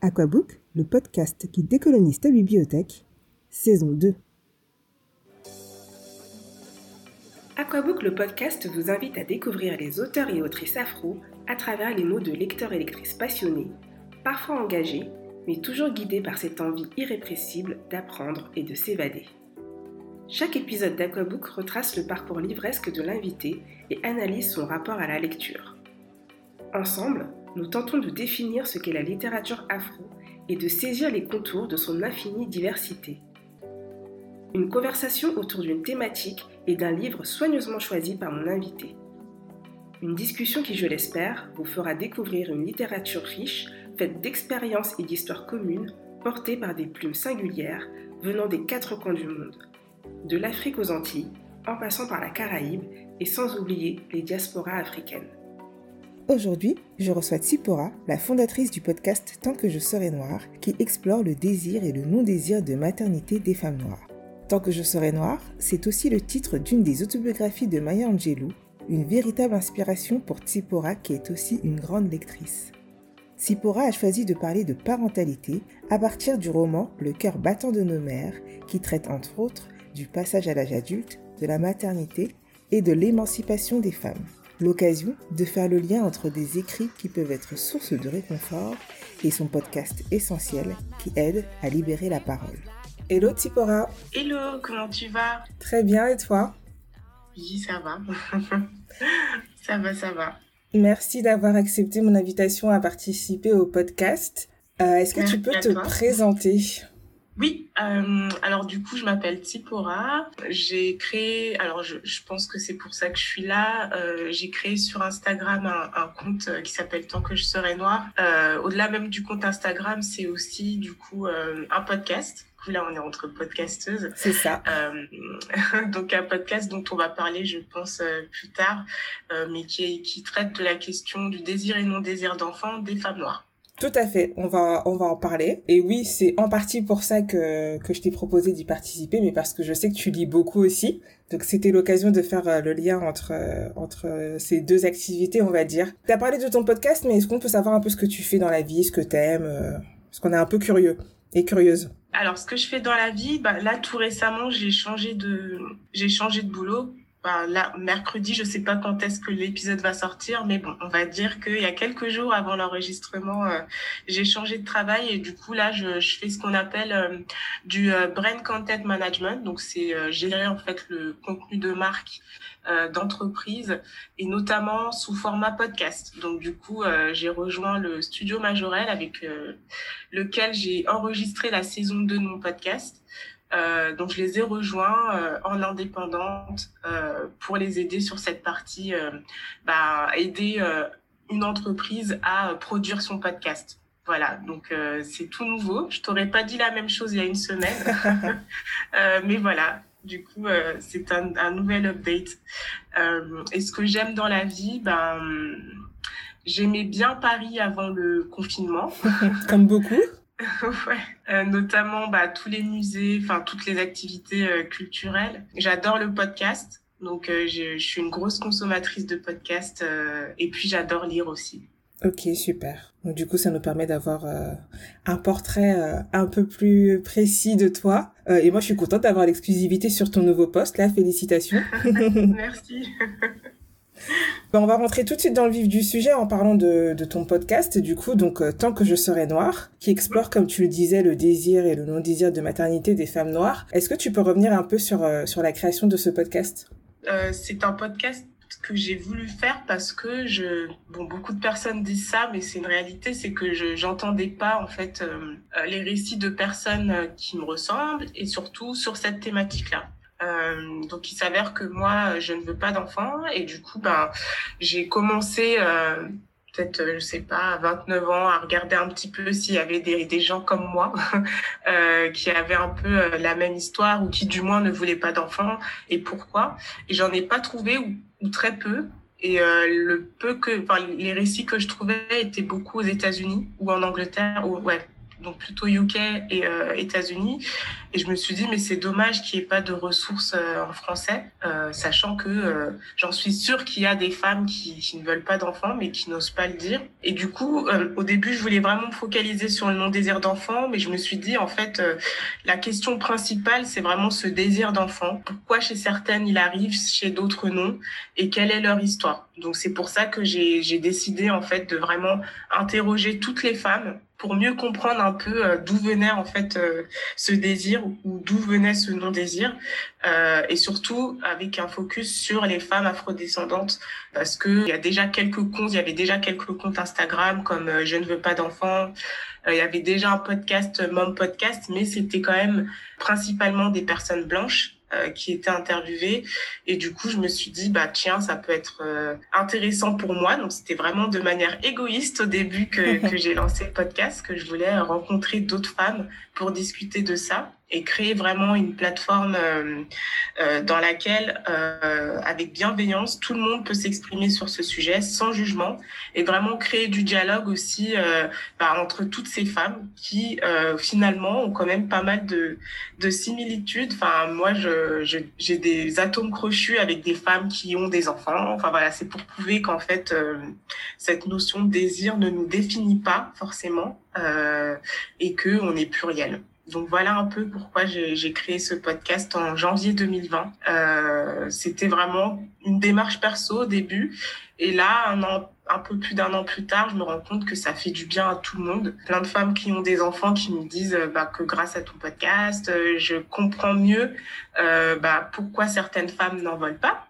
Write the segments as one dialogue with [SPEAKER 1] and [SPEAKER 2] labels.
[SPEAKER 1] Aquabook, le podcast qui décolonise ta bibliothèque, saison 2. Aquabook, le podcast, vous invite à découvrir les auteurs et autrices afro à travers les mots de lecteurs et lectrices passionnés, parfois engagés, mais toujours guidés par cette envie irrépressible d'apprendre et de s'évader. Chaque épisode d'Aquabook retrace le parcours livresque de l'invité et analyse son rapport à la lecture. Ensemble, nous tentons de définir ce qu'est la littérature afro et de saisir les contours de son infinie diversité. Une conversation autour d'une thématique et d'un livre soigneusement choisi par mon invité. Une discussion qui, je l'espère, vous fera découvrir une littérature riche, faite d'expériences et d'histoires communes, portées par des plumes singulières venant des quatre coins du monde, de l'Afrique aux Antilles, en passant par la Caraïbe et sans oublier les diasporas africaines. Aujourd'hui, je reçois Tsipora, la fondatrice du podcast Tant que je serai noire, qui explore le désir et le non-désir de maternité des femmes noires. Tant que je serai noire, c'est aussi le titre d'une des autobiographies de Maya Angelou, une véritable inspiration pour Tsipora qui est aussi une grande lectrice. Tsipora a choisi de parler de parentalité à partir du roman Le cœur battant de nos mères, qui traite entre autres du passage à l'âge adulte, de la maternité et de l'émancipation des femmes l'occasion de faire le lien entre des écrits qui peuvent être source de réconfort et son podcast essentiel qui aide à libérer la parole. Hello Tipora
[SPEAKER 2] Hello, comment tu vas?
[SPEAKER 1] Très bien et toi?
[SPEAKER 2] Oui, ça va. ça va, ça va.
[SPEAKER 1] Merci d'avoir accepté mon invitation à participer au podcast. Euh, est-ce que tu peux te présenter?
[SPEAKER 2] Oui, euh, alors du coup, je m'appelle Tipora. J'ai créé, alors je, je pense que c'est pour ça que je suis là, euh, j'ai créé sur Instagram un, un compte qui s'appelle Tant que je serai noire. Euh, Au-delà même du compte Instagram, c'est aussi du coup euh, un podcast. Là, on est entre podcasteuses.
[SPEAKER 1] C'est ça.
[SPEAKER 2] Euh, donc un podcast dont on va parler, je pense, euh, plus tard, mais qui, qui traite de la question du désir et non désir d'enfant des femmes noires.
[SPEAKER 1] Tout à fait, on va on va en parler. Et oui, c'est en partie pour ça que que je t'ai proposé d'y participer, mais parce que je sais que tu lis beaucoup aussi. Donc c'était l'occasion de faire euh, le lien entre euh, entre euh, ces deux activités, on va dire. Tu as parlé de ton podcast, mais est-ce qu'on peut savoir un peu ce que tu fais dans la vie, ce que t'aimes Parce qu'on est un peu curieux et curieuse.
[SPEAKER 2] Alors, ce que je fais dans la vie, bah, là, tout récemment, j'ai changé de, j'ai changé de boulot là, mercredi, je sais pas quand est-ce que l'épisode va sortir, mais bon, on va dire qu'il y a quelques jours avant l'enregistrement, euh, j'ai changé de travail et du coup là, je, je fais ce qu'on appelle euh, du euh, brand content management. Donc c'est gérer en fait le contenu de marque d'entreprise et notamment sous format podcast. Donc du coup, j'ai rejoint le studio Majorel avec lequel j'ai enregistré la saison 2 de mon podcast. Euh, donc je les ai rejoints euh, en indépendante euh, pour les aider sur cette partie, euh, bah, aider une entreprise à produire son podcast. Voilà, donc c'est tout nouveau. Je t'aurais pas dit la même chose il y a une semaine, mais voilà. Du coup, c'est un, un, nouvel update. et ce que j'aime dans la vie, ben, j'aimais bien Paris avant le confinement.
[SPEAKER 1] Comme beaucoup.
[SPEAKER 2] ouais. Euh, notamment bah, tous les musées, enfin toutes les activités euh, culturelles. J'adore le podcast, donc euh, je, je, suis une grosse consommatrice de podcasts et puis j'adore lire aussi.
[SPEAKER 1] Ok, super. Donc, du coup, ça nous permet d'avoir un portrait un peu plus précis de toi. et moi, je suis contente d'avoir l'exclusivité sur ton nouveau poste. Là, félicitations.
[SPEAKER 2] Merci.
[SPEAKER 1] Ben, on va rentrer tout de suite dans le vif du sujet en parlant de, ton podcast, du coup, donc euh, Tant que je serai noire, qui explore, comme tu le disais, le désir et le non-désir de maternité des femmes noires. Est-ce que tu peux revenir un peu sur, euh, sur la création de ce podcast?
[SPEAKER 2] Euh, C'est un podcast que j'ai voulu faire parce que je bon beaucoup de personnes disent ça mais c'est une réalité c'est que je j'entendais pas en fait les récits de personnes qui me ressemblent et surtout sur cette thématique là euh, donc il s'avère que moi je ne veux pas d'enfant. Et du coup ben j'ai commencé euh, peut-être je sais pas à 29 ans à regarder un petit peu s'il y avait des, des gens comme moi euh, qui avaient un peu euh, la même histoire ou qui du moins ne voulaient pas d'enfant et pourquoi. Et j'en ai pas trouvé ou, ou très peu. Et euh, le peu que enfin les récits que je trouvais étaient beaucoup aux États-Unis ou en Angleterre ou ouais donc plutôt UK et euh, États-Unis. Et je me suis dit, mais c'est dommage qu'il n'y ait pas de ressources euh, en français, euh, sachant que euh, j'en suis sûre qu'il y a des femmes qui, qui ne veulent pas d'enfants, mais qui n'osent pas le dire. Et du coup, euh, au début, je voulais vraiment me focaliser sur le non-désir d'enfant, mais je me suis dit, en fait, euh, la question principale, c'est vraiment ce désir d'enfant. Pourquoi chez certaines il arrive, chez d'autres non, et quelle est leur histoire? Donc c'est pour ça que j'ai décidé, en fait, de vraiment interroger toutes les femmes pour mieux comprendre un peu euh, d'où venait en fait euh, ce désir ou d'où venait ce non-désir euh, et surtout avec un focus sur les femmes afrodescendantes parce que il y a déjà quelques comptes, il y avait déjà quelques comptes Instagram comme je ne veux pas d'enfants, il y avait déjà un podcast Mom Podcast mais c'était quand même principalement des personnes blanches euh, qui étaient interviewées. Et du coup, je me suis dit, bah tiens, ça peut être euh, intéressant pour moi. Donc, c'était vraiment de manière égoïste au début que, que j'ai lancé le podcast, que je voulais rencontrer d'autres femmes pour discuter de ça et créer vraiment une plateforme euh, euh, dans laquelle, euh, avec bienveillance, tout le monde peut s'exprimer sur ce sujet sans jugement et vraiment créer du dialogue aussi euh, bah, entre toutes ces femmes qui euh, finalement ont quand même pas mal de, de similitudes. Enfin, moi, je, je, j'ai des atomes crochus avec des femmes qui ont des enfants. Enfin voilà, c'est pour prouver qu'en fait, euh, cette notion de désir ne nous définit pas forcément et que on est pluriel. Donc voilà un peu pourquoi j'ai créé ce podcast en janvier 2020. Euh, C'était vraiment une démarche perso au début. Et là, un, peu plus d'un an plus tard, je me rends compte que ça fait du bien à tout le monde. Plein de femmes qui ont des enfants qui me disent euh, bah, que grâce à ton podcast, euh, je comprends mieux bah, pourquoi certaines femmes n'en veulent pas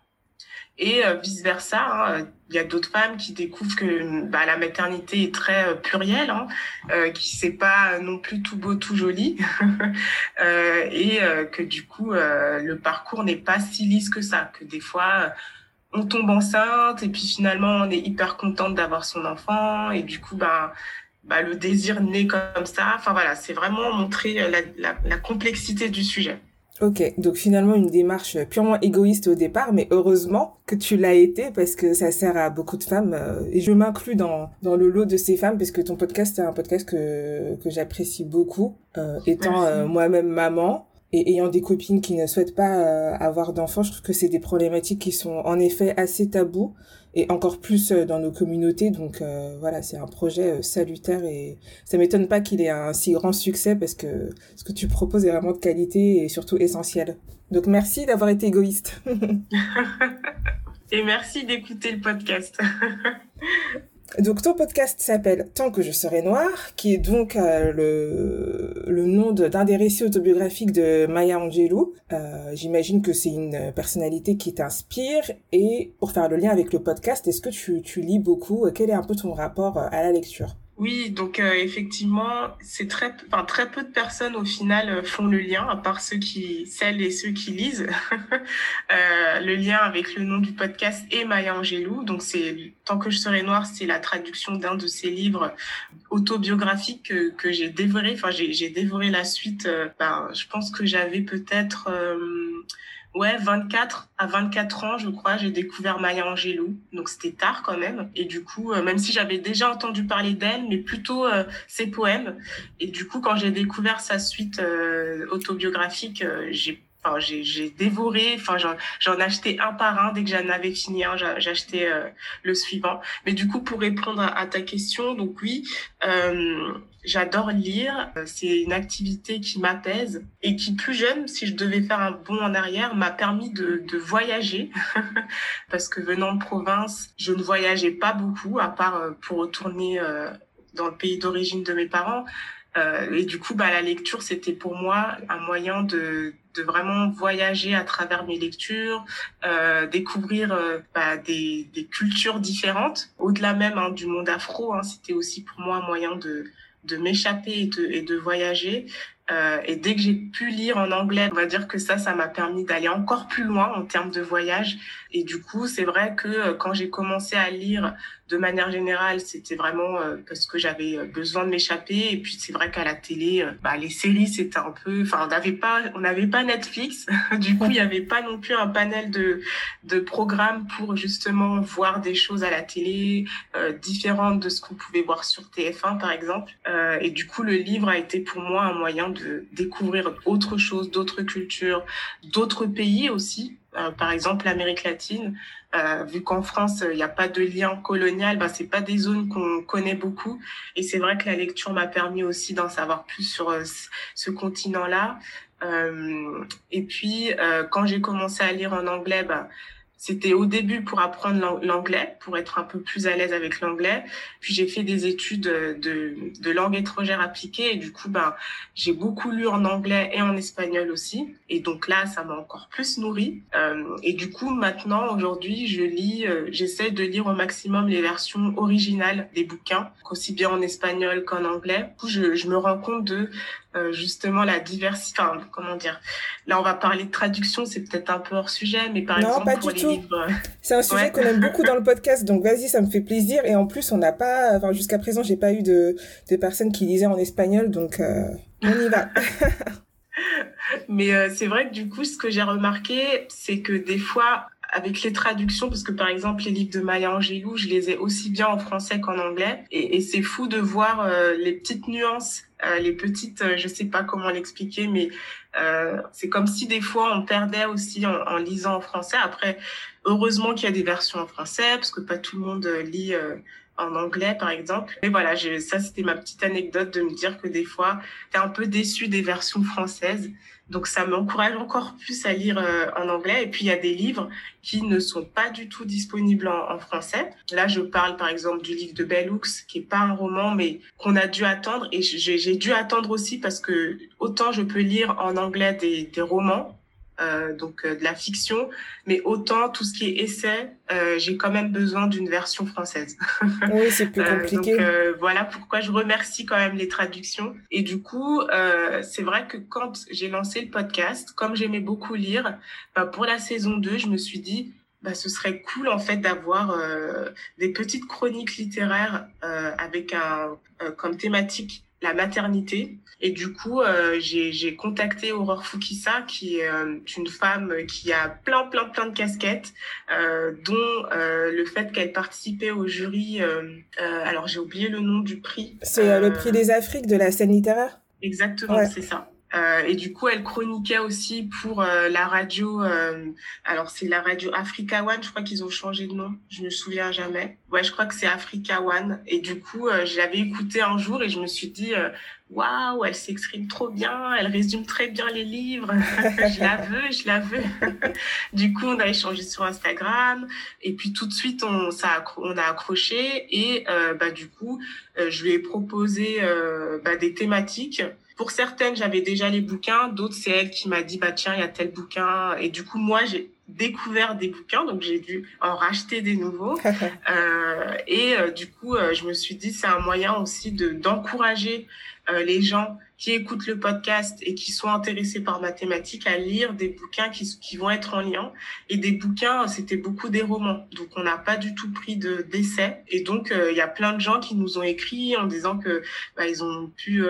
[SPEAKER 2] et euh, vice versa. Hein. Il y a d'autres femmes qui découvrent que bah, la maternité est très euh, plurielle, hein, euh, qui c'est pas non plus tout beau, tout joli, euh, et euh, que du coup euh, le parcours n'est pas si lisse que ça, que des fois on tombe enceinte et puis finalement on est hyper contente d'avoir son enfant et du coup bah, bah le désir naît comme ça. Enfin voilà, c'est vraiment montrer la, la, la complexité du sujet.
[SPEAKER 1] Ok, donc finalement une démarche purement égoïste au départ, mais heureusement que tu l'as été parce que ça sert à beaucoup de femmes euh, et je m'inclus dans dans le lot de ces femmes parce que ton podcast est un podcast que que j'apprécie beaucoup, euh, étant euh, moi-même maman et ayant des copines qui ne souhaitent pas euh, avoir d'enfants, je trouve que c'est des problématiques qui sont en effet assez tabous et encore plus euh, dans nos communautés. Donc euh, voilà, c'est un projet euh, salutaire et ça m'étonne pas qu'il ait un si grand succès parce que ce que tu proposes est vraiment de qualité et surtout essentiel. Donc merci d'avoir été égoïste.
[SPEAKER 2] et merci d'écouter le podcast.
[SPEAKER 1] Donc ton podcast s'appelle Tant que je serai noire, qui est donc euh, le, le nom d'un des récits autobiographiques de Maya Angelou. Euh, J'imagine que c'est une personnalité qui t'inspire. Et pour faire le lien avec le podcast, est-ce que tu, tu lis beaucoup? Quel est un peu ton rapport euh, à la lecture?
[SPEAKER 2] Oui, donc euh, effectivement, c'est très, enfin très peu de personnes au final euh, font le lien, à part ceux qui, celles et ceux qui lisent, euh, le lien avec le nom du podcast et Maya Angelou. Donc c'est tant que je serai noire, c'est la traduction d'un de ses livres autobiographiques que, j'ai dévoré. Enfin, j'ai dévoré la suite. Ben, je pense que j'avais peut-être ouais, 24 à 24 ans, je crois, j'ai découvert Maya Angelou. Donc c'était tard quand même. Et du coup, euh, même si j'avais déjà entendu parler d'elle, mais plutôt euh, ses poèmes. Et du coup, quand j'ai découvert sa suite euh, autobiographique, j'ai j'ai dévoré, enfin, j'en achetais un par un. Dès que j'en avais fini un, j'achetais le suivant. Mais du coup, pour répondre à, ta question, donc oui, j'adore lire. C'est une activité qui m'apaise et qui, plus jeune, si je devais faire un bond en arrière, m'a permis de, de voyager. Parce que venant de province, je ne voyageais pas beaucoup, à part euh, pour retourner euh, dans le pays d'origine de mes parents. Euh, et du coup, bah, la lecture, c'était pour moi un moyen de, de vraiment voyager à travers mes lectures, euh, découvrir euh, bah, des, des cultures différentes, au-delà même hein, du monde afro. Hein, c'était aussi pour moi un moyen de, de m'échapper et de, et de voyager. Euh, et dès que j'ai pu lire en anglais, on va dire que ça, ça m'a permis d'aller encore plus loin en termes de voyage. Et du coup, c'est vrai que euh, quand j'ai commencé à lire de manière générale, c'était vraiment euh, parce que j'avais besoin de m'échapper. Et puis c'est vrai qu'à la télé, bah, les séries, c'était un peu, enfin, on n'avait pas, on n'avait pas Netflix. du coup, il n'y avait pas non plus un panel de de programmes pour justement voir des choses à la télé différentes de ce qu'on pouvait voir sur TF1, par exemple. et du coup, le livre a été pour moi un moyen de découvrir autre chose, d'autres cultures, d'autres pays aussi. Euh, par exemple, l'Amérique latine, euh, vu qu'en France, il n'y a pas de lien colonial, bah, c'est pas des zones qu'on connaît beaucoup. Et c'est vrai que la lecture m'a permis aussi d'en savoir plus sur euh, ce continent-là. et puis, quand j'ai commencé à lire en anglais, bah, c'était au début pour apprendre l'anglais, pour être un peu plus à l'aise avec l'anglais. Puis j'ai fait des études de, de langue étrangère appliquée et du coup, ben, j'ai beaucoup lu en anglais et en espagnol aussi. Et donc là, ça m'a encore plus nourri. Euh, et du coup, maintenant, aujourd'hui, je lis, euh, j'essaie de lire au maximum les versions originales des bouquins, aussi bien en espagnol qu'en anglais. Je, je me rends compte de euh, justement la diversité. Enfin, comment dire Là, on va parler de traduction, c'est peut-être un peu hors sujet, mais par exemple pour les livres. Euh,
[SPEAKER 1] c'est un sujet qu'on aime beaucoup dans le podcast, donc vas-y, ça me fait plaisir. Et en plus, on n'a pas, enfin jusqu'à présent, j'ai pas eu de, de personnes qui lisaient en espagnol, donc euh, on y va.
[SPEAKER 2] mais c'est vrai que du coup, ce que j'ai remarqué, c'est que des fois, avec les traductions, parce que par exemple les livres de Maya Angelou, je les ai aussi bien en français qu'en anglais, et, c'est fou de voir euh, les petites nuances, euh, les petites, euh, je sais pas comment l'expliquer, mais c'est comme si des fois on perdait aussi en, en lisant en français. Après, heureusement qu'il y a des versions en français, parce que pas tout le monde lit en anglais, par exemple. Mais voilà, ça, c'était ma petite anecdote de me dire que des fois, tu es un peu déçu des versions françaises. Donc ça m'encourage encore plus à lire euh, en anglais. Et puis il y a des livres qui ne sont pas du tout disponibles en, français. Là, je parle par exemple du livre de Bellux, qui est pas un roman, mais qu'on a dû attendre. Et j'ai dû attendre aussi parce que autant je peux lire en anglais des, des romans, euh, donc euh, de la fiction, mais autant tout ce qui est essai, euh, j'ai quand même besoin d'une version française.
[SPEAKER 1] Oui, c'est plus compliqué.
[SPEAKER 2] donc voilà pourquoi je remercie quand même les traductions. Et du coup, c'est vrai que quand j'ai lancé le podcast, comme j'aimais beaucoup lire, bah, pour la saison 2, je me suis dit, bah, ce serait cool en fait d'avoir des petites chroniques littéraires avec un comme thématique la maternité. Et du coup, euh, j'ai contacté Aurore Fukisa, qui est euh, une femme qui a plein, plein, plein de casquettes, euh, dont euh, le fait qu'elle participait au jury. alors, j'ai oublié le nom du prix.
[SPEAKER 1] C'est le prix des Afriques de la scène littéraire?
[SPEAKER 2] Exactement, c'est ça. Euh, et du coup, elle chroniquait aussi pour euh, la radio. Euh, alors, c'est la radio Africa One. Je crois qu'ils ont changé de nom. Je me souviens jamais. Ouais, je crois que c'est Africa One. Et du coup, je l'avais écouté un jour et je me suis dit, waouh, elle s'exprime trop bien. Elle résume très bien les livres. je la veux, je la veux. du coup, on a échangé sur Instagram. Et puis tout de suite, on, ça, on a accroché. Et bah, du coup, je lui ai proposé bah, des thématiques. Pour certaines, j'avais déjà les bouquins. D'autres, c'est elle qui m'a dit, bah tiens, il y a tel bouquin. Et du coup, moi, j'ai découvert des bouquins, donc j'ai dû en racheter des nouveaux. euh, et euh, du coup, euh, je me suis dit, c'est un moyen aussi de d'encourager les gens qui écoutent le podcast et qui sont intéressés par mathématiques à lire des bouquins qui, qui vont être en lien. Et des bouquins, c'était beaucoup des romans. Donc, on n'a pas du tout pris de d'essais. Et donc, il y a plein de gens qui nous ont écrit en disant que bah, ils ont pu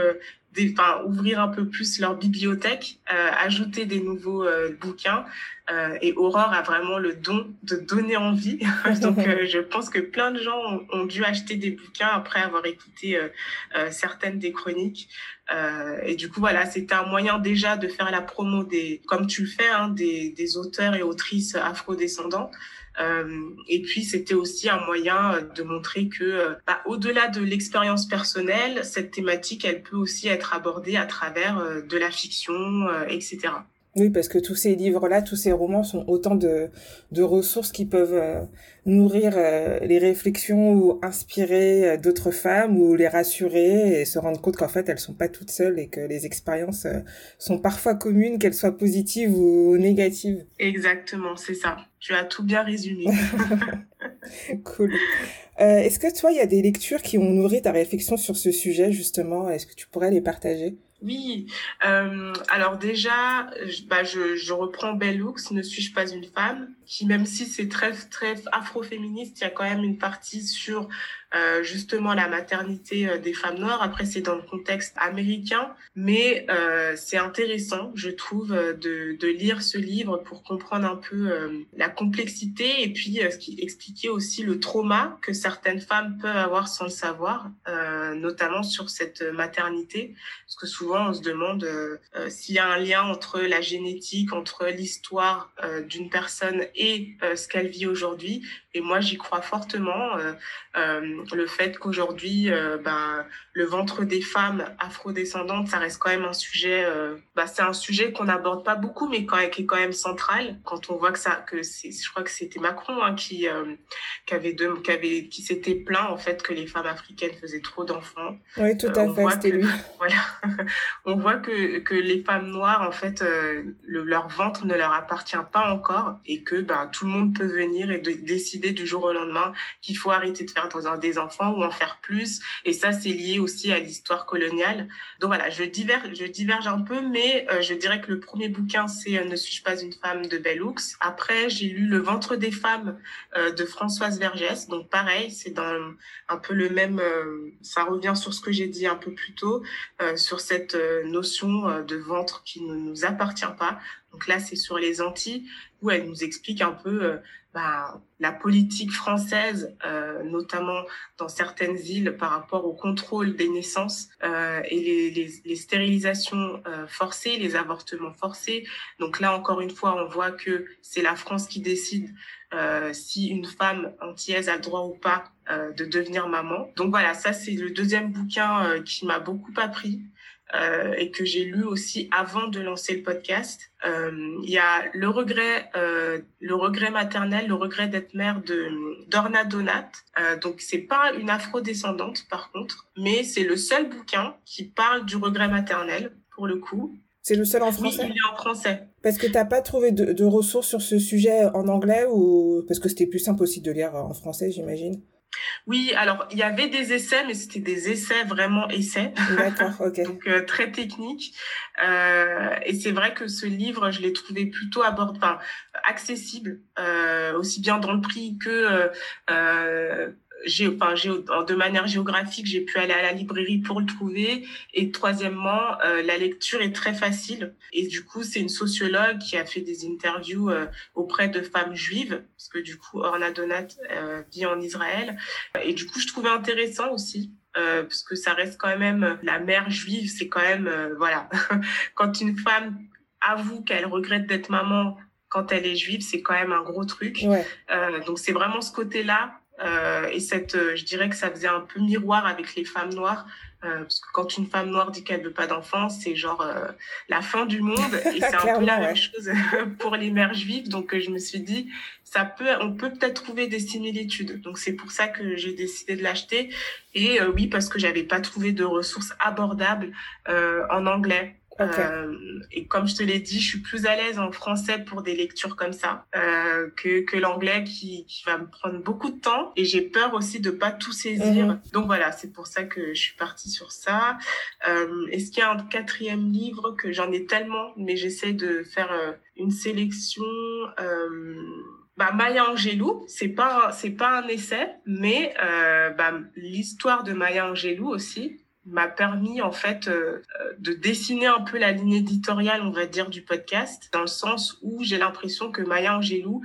[SPEAKER 2] enfin, ouvrir un peu plus leur bibliothèque, euh, ajouter des nouveaux euh, bouquins. Euh, et Aurore a vraiment le don de donner envie. Donc, je pense que plein de gens ont, dû acheter des bouquins après avoir écouté certaines des chroniques. et du coup, voilà, c'était un moyen déjà de faire la promo des, comme tu le fais, hein, des, des auteurs et autrices afrodescendants. Euh, et puis c'était aussi un moyen euh, de montrer que, euh, bah, au-delà de l'expérience personnelle, cette thématique, elle peut aussi être abordée à travers de la fiction, etc.
[SPEAKER 1] Oui, parce que tous ces livres-là, tous ces romans sont autant de, de ressources qui peuvent euh, nourrir euh, les réflexions ou inspirer euh, d'autres femmes ou les rassurer et se rendre compte qu'en fait, elles sont pas toutes seules et que les expériences sont parfois communes, qu'elles soient positives ou négatives.
[SPEAKER 2] Exactement, c'est ça. Tu as tout bien résumé.
[SPEAKER 1] cool. Est-ce que toi, il y a des lectures qui ont nourri ta réflexion sur ce sujet, justement? Est-ce que tu pourrais les partager?
[SPEAKER 2] Oui, euh, alors déjà, bah, je, je reprends Bell Hooks, Ne suis-je pas une femme? Qui, même si c'est très, très afroféministe, il y a quand même une partie sur euh, justement la maternité euh, des femmes noires. Après, c'est dans le contexte américain, mais euh, c'est intéressant, je trouve, euh, de, de, lire ce livre pour comprendre un peu euh, la complexité et puis ce qui expliquait aussi le trauma que certaines femmes peuvent avoir sans le savoir, notamment sur cette maternité, parce que souvent on se demande s'il y a un lien entre la génétique, entre l'histoire d'une personne et ce qu'elle vit aujourd'hui. Et moi, j'y crois fortement. Euh, le fait qu'aujourd'hui, euh, ben, le ventre des femmes afrodescendantes, ça reste quand même un sujet, euh, bah, c'est un sujet qu'on n'aborde pas beaucoup, mais quand, qui est quand même central. Quand on voit que ça, que c'est, je crois que c'était Macron hein, qui, qui avait deux, qui avait, qui s'était plaint en fait que les femmes africaines faisaient trop d'enfants.
[SPEAKER 1] Oui, tout à fait, c'était lui.
[SPEAKER 2] Voilà, on voit que, que les femmes noires, en fait, le, leur ventre ne leur appartient pas encore et que ben, tout le monde peut venir et de, décider du jour au lendemain qu'il faut arrêter de faire des enfants ou en faire plus. Et ça, c'est lié aussi à l'histoire coloniale. Donc voilà, je diverge, je diverge un peu, mais euh, je dirais que le premier bouquin, c'est euh, Ne suis-je pas une femme de Bell Hooks. Après, j'ai lu Le ventre des femmes euh, de Françoise Vergès. Donc pareil, c'est un peu le même, ça revient sur ce que j'ai dit un peu plus tôt, sur cette notion de ventre qui ne nous appartient pas. Donc là, c'est sur les Antilles où elle nous explique un peu bah, la politique française, euh, notamment dans certaines îles par rapport au contrôle des naissances euh, et les, les, les stérilisations euh, forcées, les avortements forcés. Donc là, encore une fois, on voit que c'est la France qui décide euh, si une femme antillaise a le droit ou pas euh, de devenir maman. Donc voilà, ça c'est le deuxième bouquin euh, qui m'a beaucoup appris. Euh, et que j'ai lu aussi avant de lancer le podcast. Euh, il y a le regret, euh, le regret maternel, le regret d'être mère de d'Orna Donat. Donc c'est pas une afro-descendante par contre, mais c'est le seul bouquin qui parle du regret maternel pour le coup.
[SPEAKER 1] C'est le seul en français?
[SPEAKER 2] Oui, il est en français.
[SPEAKER 1] Parce que t'as pas trouvé de, de ressources sur ce sujet en anglais ou parce que c'était plus simple aussi de lire en français, j'imagine?
[SPEAKER 2] Oui, alors il y avait des essais, mais c'était des essais vraiment essais.
[SPEAKER 1] D'accord, ok.
[SPEAKER 2] Donc euh, très techniques. Euh, et c'est vrai que ce livre, je l'ai trouvé plutôt abord, enfin, accessible, euh, aussi bien dans le prix que euh, enfin, de manière géographique, j'ai pu aller à la librairie pour le trouver. Et troisièmement, euh, la lecture est très facile. Et du coup, c'est une sociologue qui a fait des interviews euh, auprès de femmes juives, parce que du coup, Orna Donat euh, vit en Israël. Et du coup, je trouvais intéressant aussi. Euh, parce que ça reste quand même la mère juive, c'est quand même voilà quand une femme avoue qu'elle regrette d'être maman quand elle est juive, c'est quand même un gros truc.
[SPEAKER 1] Ouais.
[SPEAKER 2] donc c'est vraiment ce côté-là euh, et cette, euh, je dirais que ça faisait un peu miroir avec les femmes noires, euh, parce que quand une femme noire dit qu'elle veut pas d'enfants, c'est genre euh, la fin du monde. Et c'est un peu la même chose pour les mères juives. Donc je me suis dit, ça peut, on peut peut-être trouver des similitudes. Donc c'est pour ça que j'ai décidé de l'acheter. Et oui, parce que j'avais pas trouvé de ressources abordables en anglais.
[SPEAKER 1] Okay.
[SPEAKER 2] Euh, et comme je te l'ai dit, je suis plus à l'aise en français pour des lectures comme ça euh, que, que l'anglais qui, qui va me prendre beaucoup de temps. Et j'ai peur aussi de pas tout saisir. Mm -hmm. Donc voilà, c'est pour ça que je suis partie sur ça. Euh, Est-ce qu'il y a un quatrième livre que j'en ai tellement, mais j'essaie de faire euh, une sélection. Euh, bah, Maya Angelou, c'est pas c'est pas un essai, mais euh, bah, l'histoire de Maya Angelou aussi, m'a permis en fait euh, de dessiner un peu la ligne éditoriale, on va dire, du podcast, dans le sens où j'ai l'impression que Maya Angelou,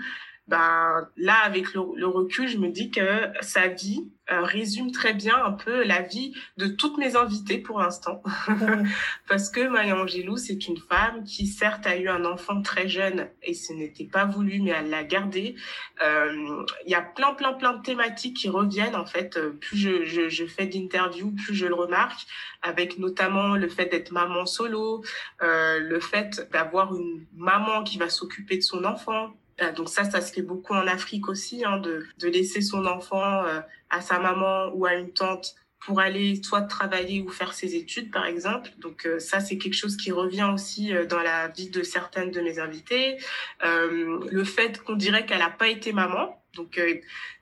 [SPEAKER 2] ben là avec le, le, recul, je me dis que sa vie euh, résume très bien un peu la vie de toutes mes invitées pour l'instant, parce que Maya Angelou c'est une femme qui certes a eu un enfant très jeune et ce n'était pas voulu, mais elle l'a gardé. Il euh, y a plein plein plein de thématiques qui reviennent en fait. Plus je, je, je fais d'interviews, plus je le remarque, avec notamment le fait d'être maman solo, euh, le fait d'avoir une maman qui va s'occuper de son enfant euh, donc ça, ça se fait beaucoup en Afrique aussi, hein, de, de laisser son enfant euh, à sa maman ou à une tante pour aller soit travailler ou faire ses études, par exemple. Donc euh, ça, c'est quelque chose qui revient aussi euh, dans la vie de certaines de mes invitées. Euh, le fait qu'on dirait qu'elle n'a pas été maman. Donc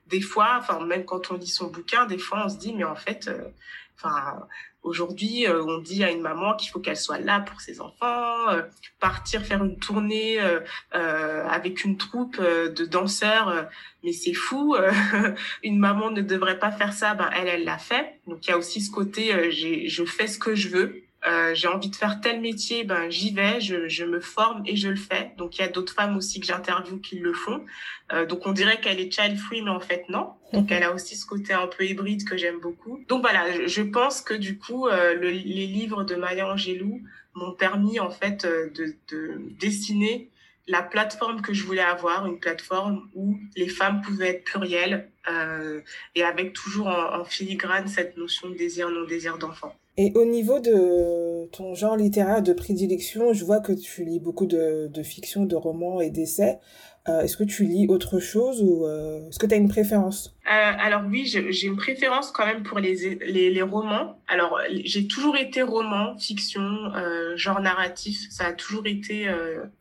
[SPEAKER 2] des fois, enfin même quand on lit son bouquin, des fois on se dit mais en fait, enfin Aujourd'hui, euh, on dit à une maman qu'il faut qu'elle soit là pour ses enfants, euh, partir faire une tournée euh, avec une troupe de danseurs, mais c'est fou. une maman ne devrait pas faire ça, ben elle, elle l'a fait. Donc il y a aussi ce côté, je fais ce que je veux. Euh, j'ai envie de faire tel métier, ben j'y vais, je, je, me forme et je le fais. Donc il y a d'autres femmes aussi que j'interviewe qui le font. Euh, donc on dirait qu'elle est child free, mais en fait non. Donc elle a aussi ce côté un peu hybride que j'aime beaucoup. Donc voilà, je pense que du coup euh, le, les livres de Maya Angelou m'ont permis en fait euh, de, de dessiner la plateforme que je voulais avoir, une plateforme où les femmes pouvaient être plurielles euh, et avec toujours en, en filigrane cette notion de désir, non désir d'enfant.
[SPEAKER 1] Et au niveau de ton genre littéraire de prédilection, je vois que tu lis beaucoup de, de fiction, de romans et d'essais. Euh, est-ce que tu lis autre chose ou euh, est-ce que tu as une préférence?
[SPEAKER 2] Euh, Alors oui, j'ai une préférence quand même pour les, les, romans. Alors j'ai toujours été roman, fiction, genre narratif. Ça a toujours été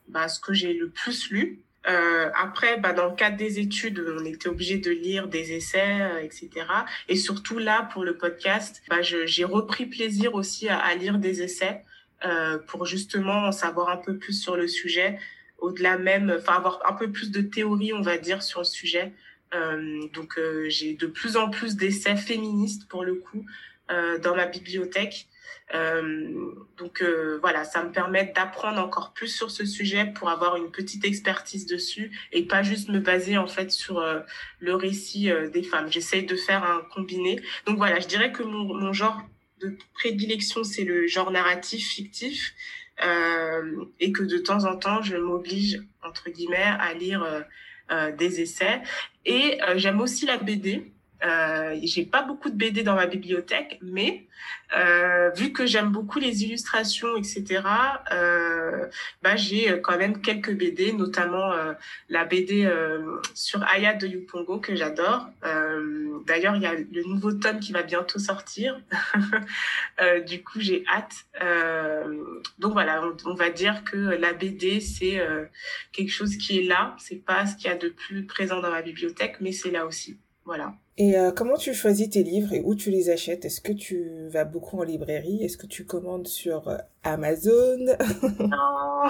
[SPEAKER 2] bah, ce que j'ai le plus lu. Euh, après, bah, dans le cadre des études, on était obligé de lire des essais, euh, etc. Et surtout là, pour le podcast, bah, j'ai repris plaisir aussi à, à lire des essais euh, pour justement en savoir un peu plus sur le sujet, au-delà même, enfin avoir un peu plus de théorie, on va dire, sur le sujet. Euh, donc euh, j'ai de plus en plus d'essais féministes pour le coup dans ma bibliothèque. Euh, donc euh, voilà, ça me permet d'apprendre encore plus sur ce sujet pour avoir une petite expertise dessus et pas juste me baser en fait sur euh, le récit des femmes. J'essaye de faire un combiné. Donc voilà, je dirais que mon, genre de prédilection, c'est le genre narratif fictif. Et que de temps en temps, je m'oblige, entre guillemets, à lire des essais. Et j'aime aussi la BD. Euh, j'ai pas beaucoup de BD dans ma bibliothèque, mais euh, vu que j'aime beaucoup les illustrations, etc., euh, bah, j'ai quand même quelques BD, notamment euh, la BD euh, sur Aya de Yupongo que j'adore. Euh, d'ailleurs, il y a le nouveau tome qui va bientôt sortir. du coup, j'ai hâte. donc voilà, on, on, va dire que la BD c'est quelque chose qui est là. C'est pas ce qu'il y a de plus présent dans ma bibliothèque, mais c'est là aussi. Voilà.
[SPEAKER 1] Et euh, comment tu choisis tes livres et où tu les achètes? Est-ce que tu vas beaucoup en librairie? Est-ce que tu commandes sur euh, Amazon?
[SPEAKER 2] Non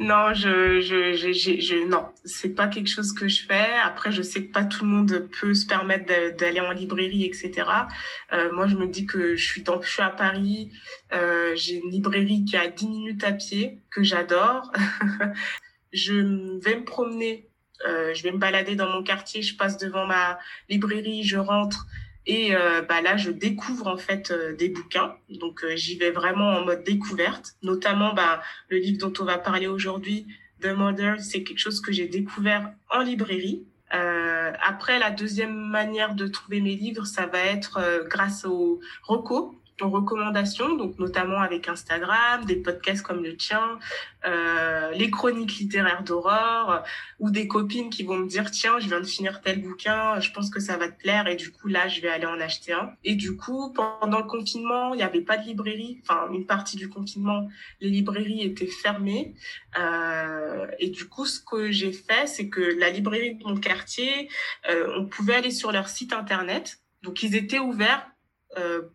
[SPEAKER 2] Non, je, je, je, je, je non, c'est pas quelque chose que je fais. Après, je sais que pas tout le monde peut se permettre d'aller en librairie, etc. Euh, moi, je me dis que je suis dans, je suis à Paris, j'ai une librairie qui est à 10 minutes à pied, que j'adore. je vais me promener euh, je vais me balader dans mon quartier, je passe devant ma librairie, je rentre et euh, bah là je découvre en fait euh, des bouquins. Donc euh, j'y vais vraiment en mode découverte, notamment bah, le livre dont on va parler aujourd'hui, The Mother, c'est quelque chose que j'ai découvert en librairie. après la deuxième manière de trouver mes livres, ça va être grâce au ROCO, en recommandations, donc notamment avec Instagram, des podcasts comme le tien, euh, les chroniques littéraires d'Aurore, ou des copines qui vont me dire tiens, je viens de finir tel bouquin, je pense que ça va te plaire, et du coup là, je vais aller en acheter un. Et du coup, pendant le confinement, il n'y avait pas de librairie, enfin une partie du confinement, les librairies étaient fermées, euh, et du coup, ce que j'ai fait, c'est que la librairie de mon quartier, euh, on pouvait aller sur leur site internet, donc ils étaient ouverts euh,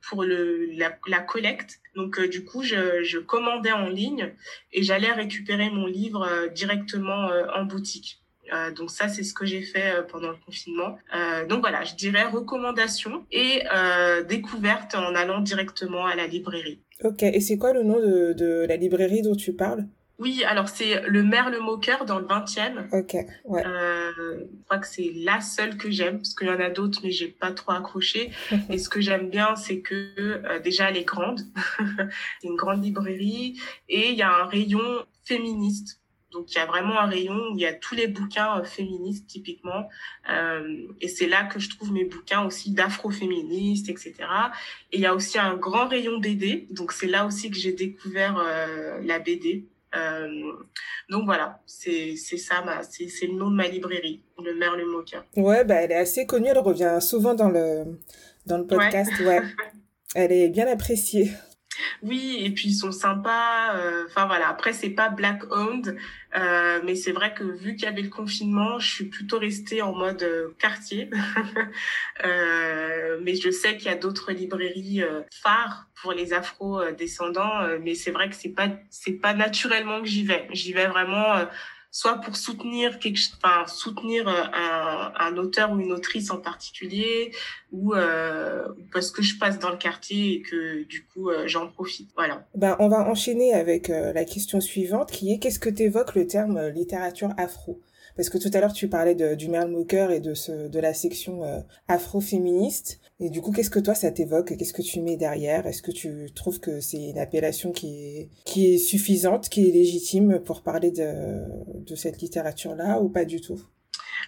[SPEAKER 2] pour le, la, la, collecte. Donc euh, du coup, je, je, commandais en ligne et j'allais récupérer mon livre euh, directement en boutique. donc ça, c'est ce que j'ai fait pendant le confinement. donc voilà, je dirais recommandation et découverte en allant directement à la librairie.
[SPEAKER 1] Ok, et c'est quoi le nom de, de la librairie dont tu parles?
[SPEAKER 2] Oui, alors c'est le Merle Moqueur dans le 20e.
[SPEAKER 1] Ok, ouais.
[SPEAKER 2] Euh, je crois que c'est la seule que j'aime, parce qu'il y en a d'autres, mais j'ai pas trop accroché. et ce que j'aime bien, c'est que euh, déjà, elle est grande. c'est une grande librairie. Et il y a un rayon féministe. Donc il y a vraiment un rayon où il y a tous les bouquins euh, féministes typiquement, euh, et c'est là que je trouve mes bouquins aussi d'afroféministes, etc. Et il y a aussi un grand rayon BD, donc c'est là aussi que j'ai découvert euh, la BD. Euh, donc voilà, c'est ça, c'est le nom de ma librairie, le Merle Moka.
[SPEAKER 1] Ouais, bah, elle est assez connue, elle revient souvent dans le, dans le podcast. Ouais. ouais. elle est bien appréciée.
[SPEAKER 2] Oui, et puis ils sont sympas. Euh, enfin voilà, après c'est pas black owned, euh, mais c'est vrai que vu qu'il y avait le confinement, je suis plutôt restée en mode euh, quartier. mais je sais qu'il y a d'autres librairies phares pour les afro-descendants, mais c'est vrai que c'est pas c'est pas naturellement que j'y vais. J'y vais vraiment soit pour soutenir quelque, enfin soutenir euh, un, un, auteur ou une autrice en particulier, ou euh, parce que je passe dans le quartier et que du coup euh, j'en profite. Voilà.
[SPEAKER 1] Ben on va enchaîner avec euh, la question suivante qui est qu'est-ce que t'évoques le terme littérature afro? Parce que tout à l'heure tu parlais de, du Merle Mocker et de ce de la section afro-féministe et du coup qu'est-ce que toi ça t'évoque? Qu'est-ce que tu mets derrière? Est-ce que tu trouves que c'est une appellation qui est suffisante qui est légitime pour parler de cette littérature là ou pas du tout?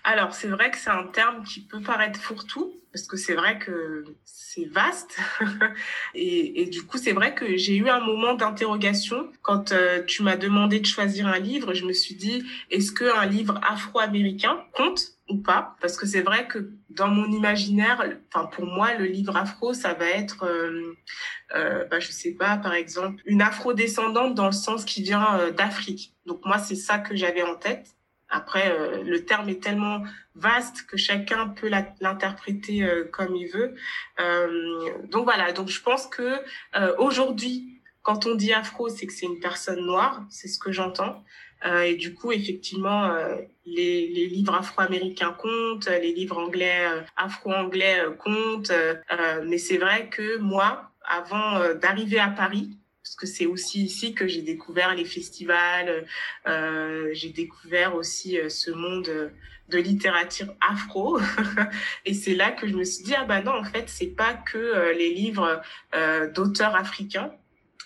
[SPEAKER 2] Alors, c'est vrai que c'est un terme qui peut paraître fourre-tout, parce que c'est vrai que c'est vaste. et, et, du coup, c'est vrai que j'ai eu un moment d'interrogation quand euh, tu m'as demandé de choisir un livre. Je me suis dit, est-ce qu'un livre afro-américain compte? Ou pas Parce que c'est vrai que dans mon imaginaire, enfin pour moi, le livre afro, ça va être, euh, euh, bah, je sais pas, par exemple, une afro-descendante dans le sens qui vient euh, d'Afrique. Donc moi, c'est ça que j'avais en tête. Après, euh, le terme est tellement vaste que chacun peut l'interpréter euh, comme il veut. Donc voilà, donc je pense que aujourd'hui, quand on dit afro, c'est que c'est une personne noire, c'est ce que j'entends. Euh, et du coup, effectivement, les, les, livres afro-américains comptent, les livres anglais, afro-anglais comptent. mais c'est vrai que moi, avant d'arriver à Paris, parce que c'est aussi ici que j'ai découvert les festivals, euh, j'ai découvert aussi euh, ce monde de littérature afro, et c'est là que je me suis dit ah bah non en fait c'est pas que euh, les livres euh, d'auteurs africains,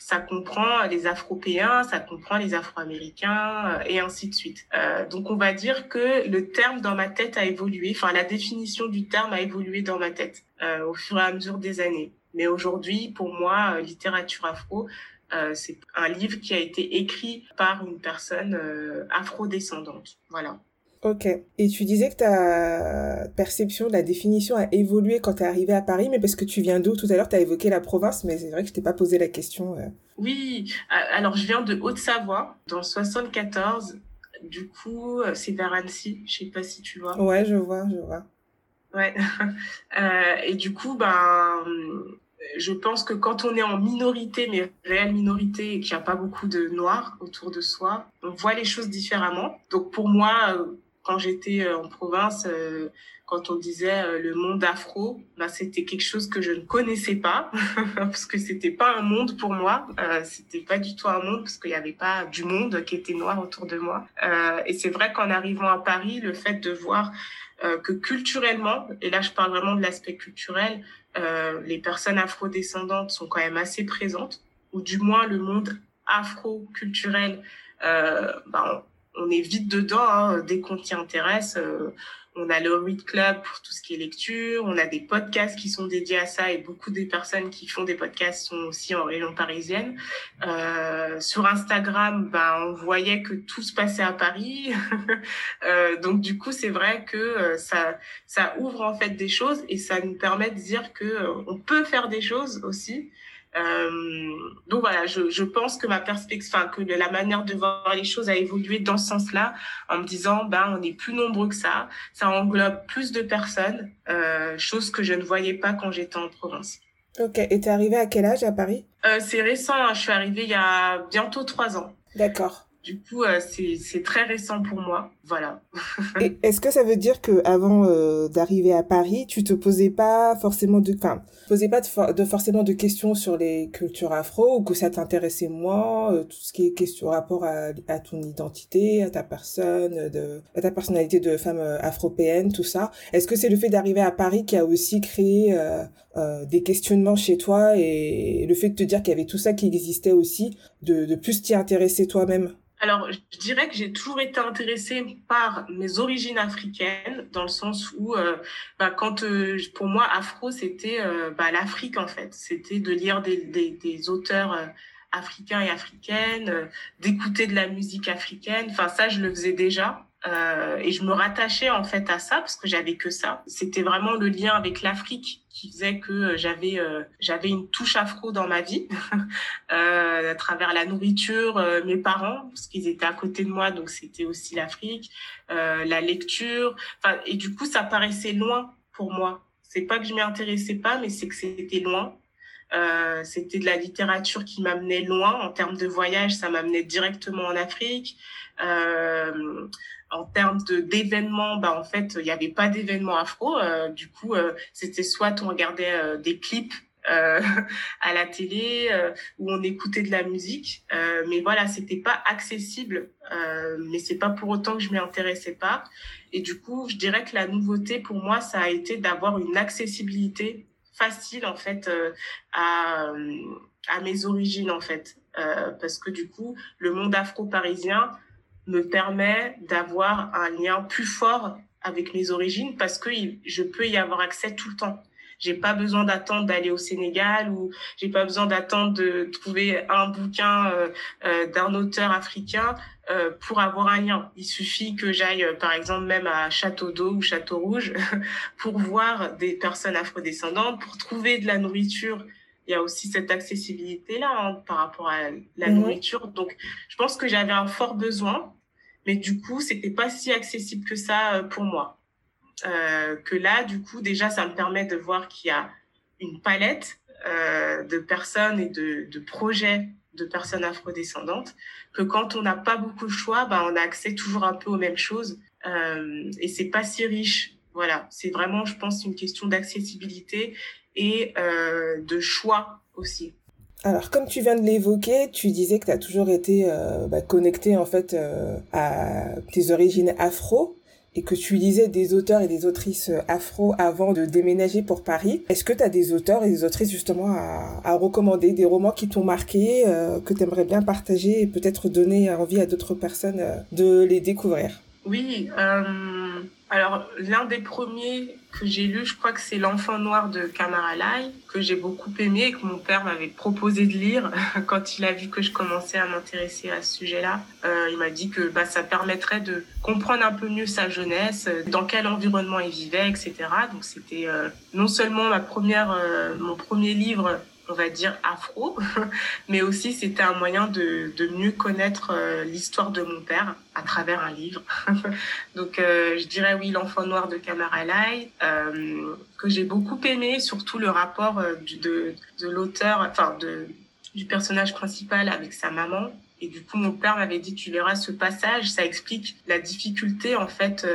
[SPEAKER 2] ça comprend les Afropéens, ça comprend les Afro-Américains et ainsi de suite. Euh, donc on va dire que le terme dans ma tête a évolué, enfin la définition du terme a évolué dans ma tête euh, au fur et à mesure des années. Mais aujourd'hui, pour moi, littérature afro, euh, c'est un livre qui a été écrit par une personne euh, afro-descendante. Voilà.
[SPEAKER 1] Ok. Et tu disais que ta perception de la définition a évolué quand tu es arrivé à Paris, mais parce que tu viens d'où? Tout à l'heure, tu as évoqué la province, mais c'est vrai que je t'ai pas posé la question. Euh.
[SPEAKER 2] Oui, alors je viens de Haute-Savoie, dans 74. Du coup, c'est vers Annecy. Je sais pas si tu vois.
[SPEAKER 1] Ouais, je vois, je vois.
[SPEAKER 2] Ouais. euh, et du coup, ben, je pense que quand on est en minorité, mais réelle minorité, et qu'il n'y a pas beaucoup de noirs autour de soi, on voit les choses différemment. Donc pour moi, euh, quand j'étais euh, en province, euh, quand on disait le monde afro, bah, c'était quelque chose que je ne connaissais pas, parce que c'était pas un monde pour moi. Euh, c'était pas du tout un monde, parce qu'il n'y avait pas du monde qui était noir autour de moi. Euh, et c'est vrai qu'en arrivant à Paris, le fait de voir euh, que culturellement, et là je parle vraiment de l'aspect culturel, euh, les personnes afro-descendantes sont quand même assez présentes, ou du moins le monde afro-culturel, euh, ben, on est vite dedans hein, dès qu'on t'y intéresse. Euh, on a le Read Club pour tout ce qui est lecture. On a des podcasts qui sont dédiés à ça et beaucoup des personnes qui font des podcasts sont aussi en région parisienne. Euh, sur Instagram, ben, on voyait que tout se passait à Paris. euh, donc du coup, c'est vrai que euh, ça, ça ouvre en fait des choses et ça nous permet de dire que euh, on peut faire des choses aussi. Euh, donc voilà, je, je, pense que ma perspective, enfin que la manière de voir les choses a évolué dans ce sens-là, en me disant ben on est plus nombreux que ça, ça englobe plus de personnes, euh, chose que je ne voyais pas quand j'étais en province.
[SPEAKER 1] Ok, et t'es arrivée à quel âge à Paris?
[SPEAKER 2] Euh, C'est récent, hein, je suis arrivée il y a bientôt trois ans.
[SPEAKER 1] D'accord.
[SPEAKER 2] Du coup, euh, c'est très récent pour moi. Voilà.
[SPEAKER 1] Est-ce que ça veut dire que avant euh, d'arriver à Paris, tu te posais pas forcément de, posais pas de, for de, forcément de questions sur les cultures afro ou que ça t'intéressait moins, euh, tout ce qui est question rapport à, ton identité, à ta personne, de, à ta personnalité de femme afropéenne, tout ça. Est-ce que c'est le fait d'arriver à Paris qui a aussi créé euh, des questionnements chez toi et le fait de te dire qu'il y avait tout ça qui existait aussi, de, plus t'y intéresser toi-même?
[SPEAKER 2] Alors, je dirais que j'ai toujours été intéressée par mes origines africaines, dans le sens où, euh, bah, quand euh, pour moi, afro, c'était bah, l'Afrique en fait. C'était de lire des, des, auteurs africains et africaines, d'écouter de la musique africaine. Enfin, ça, je le faisais déjà. Euh, et je me rattachais en fait à ça parce que j'avais que ça. C'était vraiment le lien avec l'Afrique qui faisait que euh, j'avais euh, j'avais une touche afro dans ma vie euh, à travers la nourriture, mes parents parce qu'ils étaient à côté de moi donc c'était aussi l'Afrique, la lecture. Enfin et du coup ça paraissait loin pour moi. C'est pas que je m'y intéressais pas mais c'est que c'était loin. Euh, c'était de la littérature qui m'amenait loin en termes de voyage, ça m'amenait directement en Afrique. Euh, en termes d'événements, bah en fait, il n'y avait pas d'événements afro. Euh, du coup, euh, c'était soit on regardait euh, des clips à la télé ou on écoutait de la musique, mais voilà, c'était pas accessible. mais c'est pas pour autant que je m'y intéressais pas. Et du coup, je dirais que la nouveauté pour moi, ça a été d'avoir une accessibilité facile en fait à à mes origines en fait, parce que du coup, le monde afro-parisien me permet d'avoir un lien plus fort avec mes origines parce que je peux y avoir accès tout le temps. J'ai pas besoin d'attendre d'aller au Sénégal ou j'ai pas besoin d'attendre de trouver un bouquin euh, euh, d'un auteur africain euh, pour avoir un lien. Il suffit que j'aille, par exemple, même à Château d'eau ou Château Rouge pour voir des personnes afrodescendantes, pour trouver de la nourriture il y a aussi cette accessibilité là hein, par rapport à la nourriture. Donc, je pense que j'avais un fort besoin mais du coup, c'était pas si accessible que ça euh, pour moi. Euh, que là, du coup, déjà, ça me permet de voir qu'il y a une palette euh, de personnes et de, projets de personnes afrodescendantes, que quand on n'a pas beaucoup de choix, bah, on a accès toujours un peu aux mêmes choses. Euh, et c'est pas si riche. Voilà, c'est vraiment, je pense, une question d'accessibilité et de choix aussi.
[SPEAKER 1] Alors, comme tu viens de l'évoquer, tu disais que tu as toujours été euh, bah, connecté en fait euh, à tes origines afro et que tu lisais des auteurs et des autrices euh, afro avant de déménager pour Paris. Est-ce que tu as des auteurs et des autrices justement à, recommander, des romans qui t'ont marqué, que tu aimerais bien partager et peut-être donner envie à d'autres personnes de les découvrir?
[SPEAKER 2] Oui, alors l'un des premiers que j'ai lu, je crois que c'est L'enfant noir de Kamara Lai, que j'ai beaucoup aimé et que mon père m'avait proposé de lire quand il a vu que je commençais à m'intéresser à ce sujet-là. Euh, il m'a dit que bah, ça permettrait de comprendre un peu mieux sa jeunesse, euh, dans quel environnement il vivait, etc. Donc c'était euh, non seulement ma première, euh, mon premier livre on va dire afro, mais aussi c'était un moyen de, de mieux connaître euh, l'histoire de mon père à travers un livre. Donc euh, je dirais oui, l'enfant noir de Kamara euh, que j'ai beaucoup aimé, surtout le rapport de, de l'auteur, enfin de, du personnage principal avec sa maman. Et du coup, mon père m'avait dit, tu verras ce passage, ça explique la difficulté en fait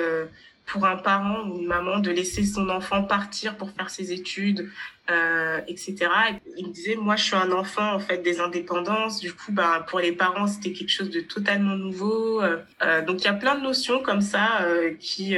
[SPEAKER 2] pour un parent ou une maman de laisser son enfant partir pour faire ses études, euh, etc. il me disait, moi, je suis un enfant en fait des indépendances. Du coup, bah, pour les parents, c'était quelque chose de totalement nouveau. Euh, euh donc, il y a plein de notions comme ça qui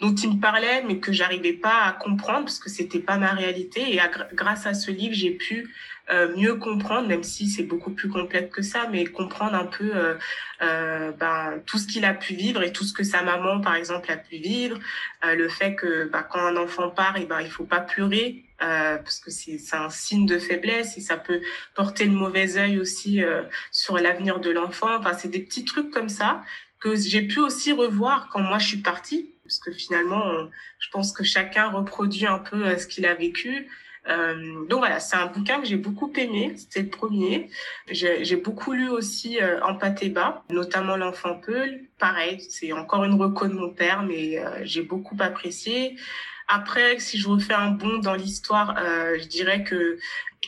[SPEAKER 2] dont il me parlait, mais que j'arrivais pas à comprendre parce que c'était pas ma réalité. Et grâce à ce livre, j'ai pu euh, mieux comprendre, même si c'est beaucoup plus complexe que ça, mais comprendre un peu euh, euh, ben, tout ce qu'il a pu vivre et tout ce que sa maman, par exemple, a pu vivre. Euh, le fait que ben, quand un enfant part, et eh ben, il faut pas pleurer. Parce que c'est un signe de faiblesse et ça peut porter le mauvais œil aussi sur l'avenir de l'enfant. Enfin, c'est des petits trucs comme ça que j'ai pu aussi revoir quand moi je suis partie, parce que finalement, je pense que chacun reproduit un peu ce qu'il a vécu. Euh, donc voilà, c'est un bouquin que j'ai beaucoup aimé. C'était le premier. J'ai beaucoup lu aussi euh, En pâté bas, notamment L'enfant Peul. Pareil, c'est encore une reco de mon père, mais euh, j'ai beaucoup apprécié. Après, si je refais un bond dans l'histoire, euh, je dirais que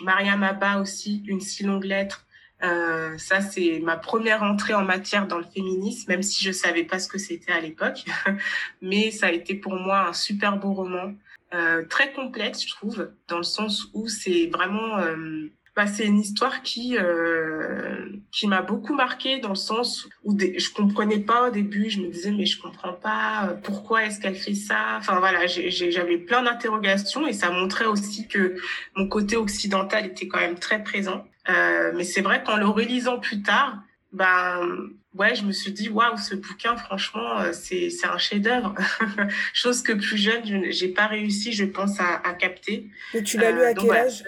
[SPEAKER 2] Mariam Abba aussi, Une si longue lettre. Euh, ça, c'est ma première entrée en matière dans le féminisme, même si je savais pas ce que c'était à l'époque. Mais ça a été pour moi un super beau roman euh, très complexe, je trouve, dans le sens où c'est vraiment, euh, bah, c'est une histoire qui euh, qui m'a beaucoup marqué dans le sens où je comprenais pas au début, je me disais mais je comprends pas euh, pourquoi est-ce qu'elle fait ça? Enfin voilà, j'avais plein d'interrogations et ça montrait aussi que mon côté occidental était quand même très présent. Euh, mais c'est vrai qu'en le relisant plus tard, ben ouais, je me suis dit waouh, ce bouquin, franchement, euh, c'est c'est un chef-d'œuvre. Chose que plus jeune, je j'ai pas réussi, je pense, à, à capter.
[SPEAKER 1] Et tu l'as lu à euh, quel âge?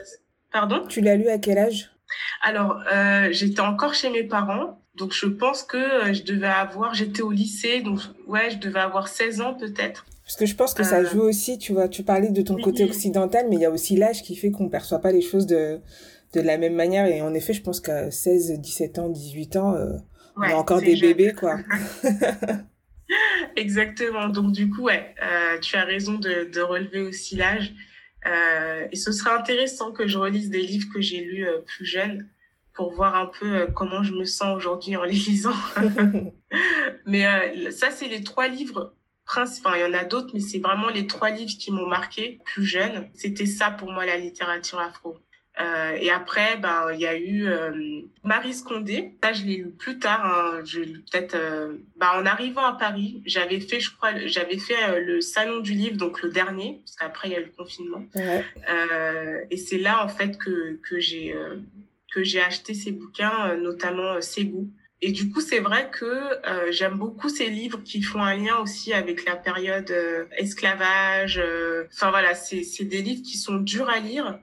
[SPEAKER 2] Pardon?
[SPEAKER 1] Tu l'as lu à quel âge?
[SPEAKER 2] Alors, euh, j'étais encore chez mes parents. Donc je pense que je devais avoir, j'étais au lycée, donc ouais, je devais avoir 16 ans peut-être.
[SPEAKER 1] Parce que je pense que ça joue aussi, tu vois, tu parlais de ton côté occidental, mais il y a aussi l'âge qui fait qu'on perçoit pas les choses de, de la même manière. Et en effet, je pense qu'à 16, 17 ans, 18 ans, on a encore des bébés, quoi.
[SPEAKER 2] Exactement. Donc du coup, ouais, euh, tu as raison de, de relever aussi l'âge. Euh, et ce serait intéressant que je relise des livres que j'ai lus euh, plus jeune pour voir un peu euh, comment je me sens aujourd'hui en les lisant. mais euh, ça, c'est les trois livres principaux. Enfin, il y en a d'autres, mais c'est vraiment les trois livres qui m'ont marqué plus jeune. C'était ça pour moi, la littérature afro. Euh, et après, ben, il y a eu euh, Marie Scondé. Ça, je l'ai lu plus tard. Hein. Je peut-être, euh, ben, en arrivant à Paris, j'avais fait, je crois, j'avais fait euh, le salon du livre, donc le dernier, parce qu'après il y a eu le confinement. Ouais. et c'est là en fait que que j'ai que j'ai acheté ces bouquins, notamment Ségou. Et du coup, c'est vrai que j'aime beaucoup ces livres qui font un lien aussi avec la période esclavage. Enfin voilà, c'est c'est des livres qui sont durs à lire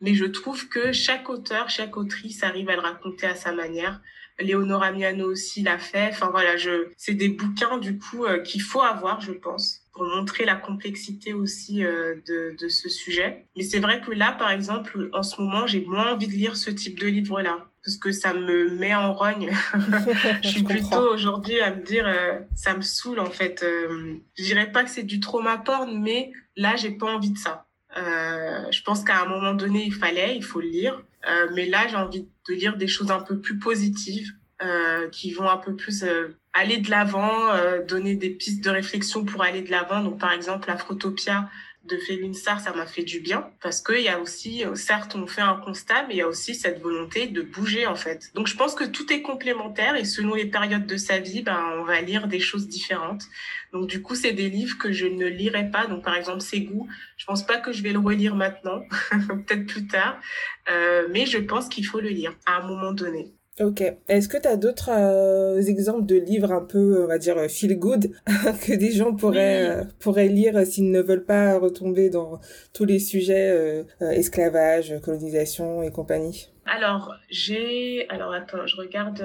[SPEAKER 2] mais je trouve que chaque auteur, chaque autrice arrive à le raconter à sa manière. Léonora Miano aussi l'a fait. Enfin voilà, je, c'est des bouquins du coup euh, qu'il faut avoir, je pense, pour montrer la complexité aussi euh, de, de ce sujet. Mais c'est vrai que là, par exemple, en ce moment, j'ai moins envie de lire ce type de livre-là parce que ça me met en rogne. je suis plutôt aujourd'hui à me dire, euh, ça me saoule en fait. je dirais pas que c'est du trauma porn, mais là, j'ai pas envie de ça. Euh, je pense qu'à un moment donné, il fallait, il faut le lire. Euh, mais là, j'ai envie de lire des choses un peu plus positives, euh, qui vont un peu plus euh, aller de l'avant, euh, donner des pistes de réflexion pour aller de l'avant. Donc, par exemple, Afrotopia de Féline Sarr, ça m'a fait du bien parce qu'il y a aussi, certes, on fait un constat, mais il y a aussi cette volonté de bouger en fait. Donc je pense que tout est complémentaire et selon les périodes de sa vie, ben, on va lire des choses différentes. Donc du coup, c'est des livres que je ne lirai pas. Donc par exemple, Ségou, je pense pas que je vais le relire maintenant, peut-être plus tard, euh, mais je pense qu'il faut le lire à un moment donné.
[SPEAKER 1] Ok. Est-ce que tu as d'autres euh, exemples de livres un peu, on va dire, feel good que des gens pourraient, euh, pourraient lire s'ils ne veulent pas retomber dans tous les sujets euh, esclavage, colonisation et compagnie?
[SPEAKER 2] Alors, j'ai... Alors, attends, je regarde...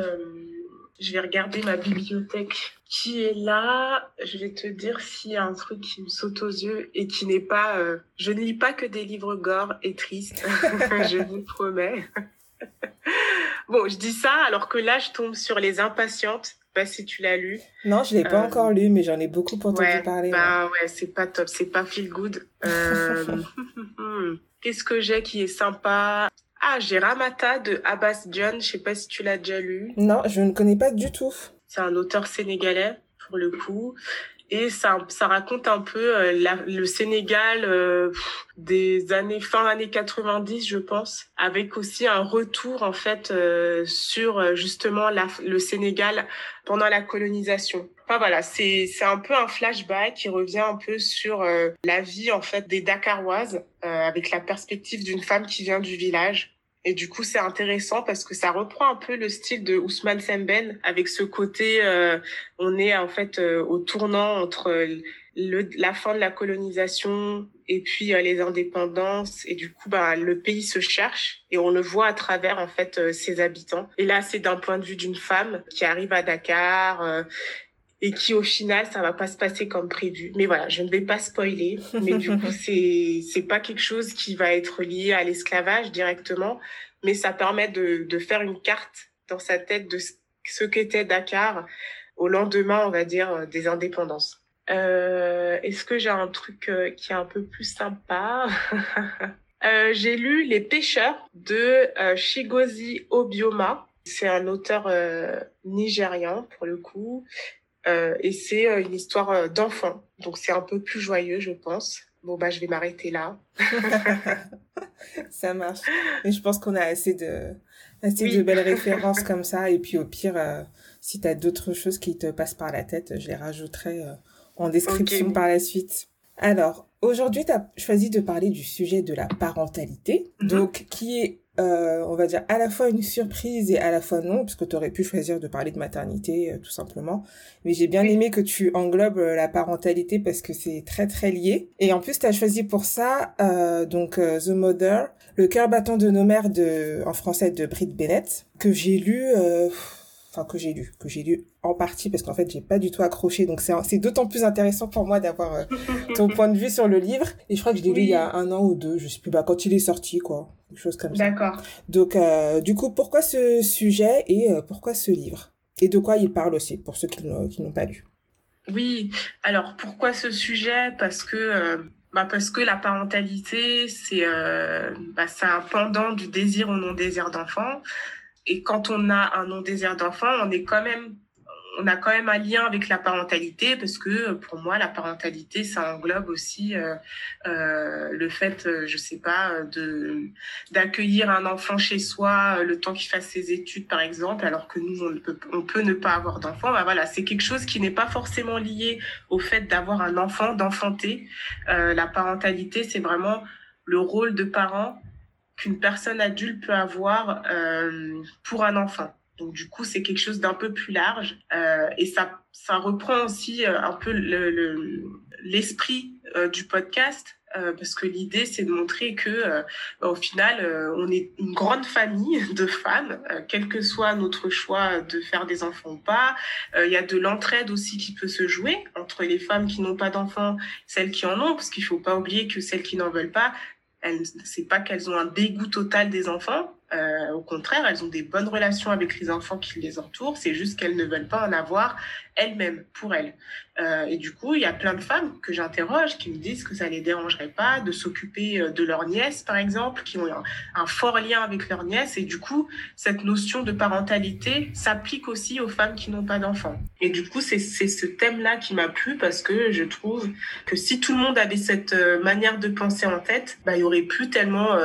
[SPEAKER 2] Je vais regarder ma bibliothèque qui est là. Je vais te dire s'il y a un truc qui me saute aux yeux et qui n'est pas... Je ne lis pas que des livres gore et tristes, je vous promets. Bon, je dis ça alors que là, je tombe sur Les Impatientes. Je sais pas si tu l'as lu.
[SPEAKER 1] Non, je l'ai pas euh, encore lu, mais j'en ai beaucoup entendu parler.
[SPEAKER 2] Bah ouais, c'est pas top, c'est pas feel good. Euh... Qu'est-ce que j'ai qui est sympa? Ah, j'ai Ramata de Abbas John. Je sais pas si tu l'as déjà lu.
[SPEAKER 1] Non, je ne connais pas du tout.
[SPEAKER 2] C'est un auteur sénégalais pour le coup et ça, ça raconte un peu euh, le Sénégal euh, des années fin années 90 je pense avec aussi un retour en fait euh, sur justement le Sénégal pendant la colonisation. Enfin voilà c'est un peu un flashback qui revient un peu sur la vie en fait des Dakaroises avec la perspective d'une femme qui vient du village et du coup, c'est intéressant parce que ça reprend un peu le style de Ousmane Semben avec ce côté, euh, on est en fait euh, au tournant entre le, la fin de la colonisation et puis euh, les indépendances. Et du coup, bah, le pays se cherche et on le voit à travers en fait ses habitants. Et là, c'est d'un point de vue d'une femme qui arrive à Dakar et qui au final ça va pas se passer comme prévu. Mais voilà, je ne vais pas spoiler, mais du coup c'est c'est pas quelque chose qui va être lié à l'esclavage directement, mais ça permet de de faire une carte dans sa tête de ce qu'était Dakar au lendemain, on va dire, des indépendances. Euh, Est-ce que j'ai un truc euh, qui est un peu plus sympa euh, J'ai lu Les pêcheurs de euh, Shigozi Obioma. C'est un auteur euh, nigérian pour le coup. Euh, et c'est euh, une histoire euh, d'enfant. Donc c'est un peu plus joyeux, je pense. Bon, bah, je vais m'arrêter là.
[SPEAKER 1] ça marche. Mais je pense qu'on a assez de, assez de belles références comme ça. Et puis, au pire, euh, si tu as d'autres choses qui te passent par la tête, je les rajouterai euh, en description okay. par la suite. Alors, aujourd'hui, tu as choisi de parler du sujet de la parentalité, mm -hmm. donc qui est euh, on va dire à la fois une surprise et à la fois non, parce que tu aurais pu choisir de parler de maternité, euh, tout simplement. Mais j'ai bien aimé que tu englobes euh, la parentalité parce que c'est très très lié. Et en plus, tu as choisi pour ça euh, donc euh, The Mother, le cœur battant de nos mères de en français de Britt Bennett, que j'ai lu enfin que j'ai lu, que j'ai lu en partie parce qu'en fait j'ai pas du tout accroché, donc c'est c'est d'autant plus intéressant pour moi d'avoir euh, ton point de vue sur le livre. Et je crois que je l'ai lu il y a un an ou deux, je sais plus, bah quand il est sorti quoi, quelque chose comme
[SPEAKER 2] ça. D'accord.
[SPEAKER 1] Donc euh, du coup pourquoi ce sujet et euh, pourquoi ce livre? Et de quoi il parle aussi pour ceux qui, qui n'ont pas lu?
[SPEAKER 2] Oui, alors pourquoi ce sujet? Parce que bah parce que la parentalité, c'est euh, bah, un pendant du désir ou non-désir d'enfant. Et quand on a un non-désir d'enfant, on est quand même on a quand même un lien avec la parentalité parce que pour moi la parentalité ça englobe aussi euh, euh, le fait euh, je sais pas de d'accueillir un enfant chez soi le temps qu'il fasse ses études par exemple alors que nous on peut on peut ne pas avoir d'enfant. Bah voilà c'est quelque chose qui n'est pas forcément lié au fait d'avoir un enfant d'enfanter. La parentalité c'est vraiment le rôle de parent qu'une personne adulte peut avoir pour un enfant donc du coup, c'est quelque chose d'un peu plus large euh, et ça, ça reprend aussi euh, un peu l'esprit le, euh, du podcast euh, parce que l'idée c'est de montrer que euh, au final on est une grande famille de femmes, quel que soit notre choix de faire des enfants ou pas. Il y a de l'entraide aussi qui peut se jouer entre les femmes qui n'ont pas d'enfants, celles qui en ont, parce qu'il faut pas oublier que celles qui n'en veulent pas, c'est pas qu'elles ont un dégoût total des enfants, euh, au contraire, elles ont des bonnes relations avec les enfants qui les entourent. C'est juste qu'elles ne veulent pas en avoir elles-mêmes pour elles. Euh, et du coup, il y a plein de femmes que j'interroge qui me disent que ça les dérangerait pas de s'occuper euh, de leur nièce, par exemple, qui ont un, fort lien avec leur nièce. Et du coup, cette notion de parentalité s'applique aussi aux femmes qui n'ont pas d'enfants. Et du coup, c'est ce thème-là qui m'a plu parce que je trouve que si tout le monde avait cette manière de penser en tête, bah, il y aurait plus tellement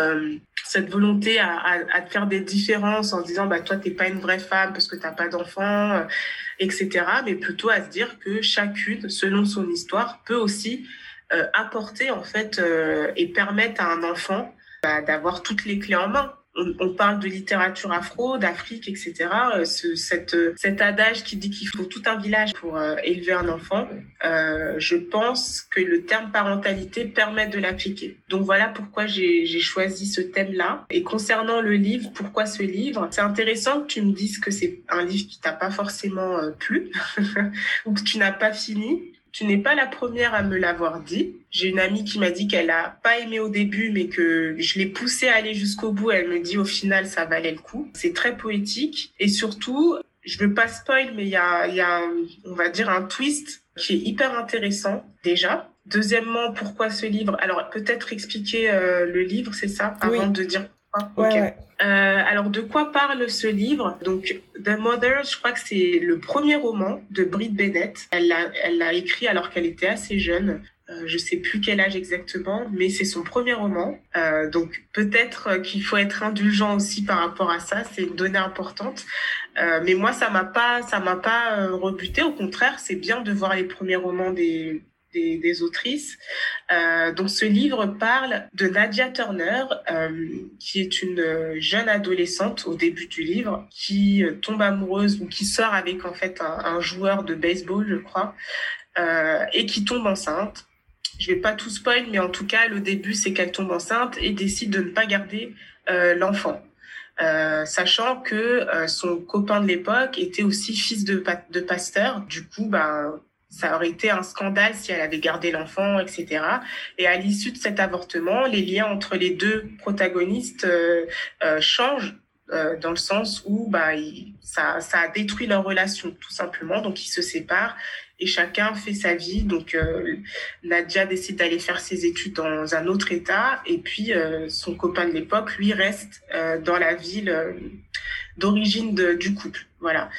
[SPEAKER 2] cette volonté à, à, faire des différences en disant bah toi t'es pas une vraie femme parce que t'as pas d'enfant euh, etc mais plutôt à se dire que chacune selon son histoire peut aussi euh, apporter en fait euh, et permettre à un enfant bah, d'avoir toutes les clés en main on, parle de littérature afro, d'Afrique, etc. Euh, ce, cette, cet adage qui dit qu'il faut tout un village pour euh, élever un enfant, euh, je pense que le terme parentalité permet de l'appliquer. Donc voilà pourquoi j'ai choisi ce thème-là. Et concernant le livre, pourquoi ce livre? C'est intéressant que tu me dises que c'est un livre qui t'a pas forcément plu ou que tu n'as pas fini. Tu n'es pas la première à me l'avoir dit. J'ai une amie qui m'a dit qu'elle a pas aimé au début, mais que je l'ai poussée à aller jusqu'au bout. Elle me dit au final, ça valait le coup. C'est très poétique. Et surtout, je veux pas spoil, mais il y a, y a, on va dire, un twist qui est hyper intéressant, déjà. Deuxièmement, pourquoi ce livre? Alors, peut-être expliquer euh, le livre, c'est ça, avant de dire euh, alors, de quoi parle ce livre? Donc, The Mother, je crois que c'est le premier roman de Brit Bennett. Elle l'a, elle l'a écrit alors qu'elle était assez jeune. Euh, je sais plus quel âge exactement, mais c'est son premier roman. Euh, donc peut-être qu'il faut être indulgent aussi par rapport à ça. C'est une donnée importante. Euh, mais moi, ça m'a pas, ça m'a pas rebuté. Au contraire, c'est bien de voir les premiers romans des des, autrices. Euh, donc ce livre parle de Nadia Turner, euh, qui est une jeune adolescente au début du livre, qui euh, tombe amoureuse ou qui sort avec en fait un, joueur de baseball, je crois, et qui tombe enceinte. Je vais pas tout spoil, mais en tout cas, le début, c'est qu'elle tombe enceinte et décide de ne pas garder l'enfant. sachant que son copain de l'époque était aussi fils de, de pasteur. Du coup, ben, ça aurait été un scandale si elle avait gardé l'enfant, etc. Et à l'issue de cet avortement, les liens entre les deux protagonistes euh, euh, changent euh, dans le sens où bah, ça, ça a détruit leur relation, tout simplement. Donc, ils se séparent et chacun fait sa vie. Donc, euh, Nadia décide d'aller faire ses études dans un autre État et puis son copain de l'époque, lui, reste dans la ville d'origine du couple. Voilà.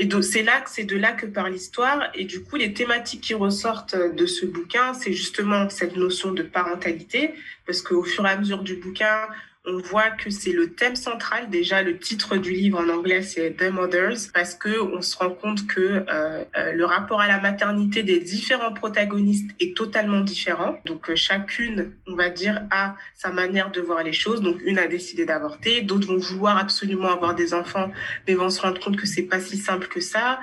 [SPEAKER 2] Et donc c'est là c'est de là que part l'histoire. Et du coup, les thématiques qui ressortent de ce bouquin, c'est justement cette notion de parentalité, parce qu'au fur et à mesure du bouquin, on voit que c'est le thème central. Déjà, le titre du livre en anglais, c'est The Mothers, parce que on se rend compte que euh, euh, le rapport à la maternité des différents protagonistes est totalement différent. Donc, euh, chacune, on va dire, a sa manière de voir les choses. Donc, une a décidé d'avorter, d'autres vont vouloir absolument avoir des enfants, mais vont se rendre compte que c'est pas si simple que ça.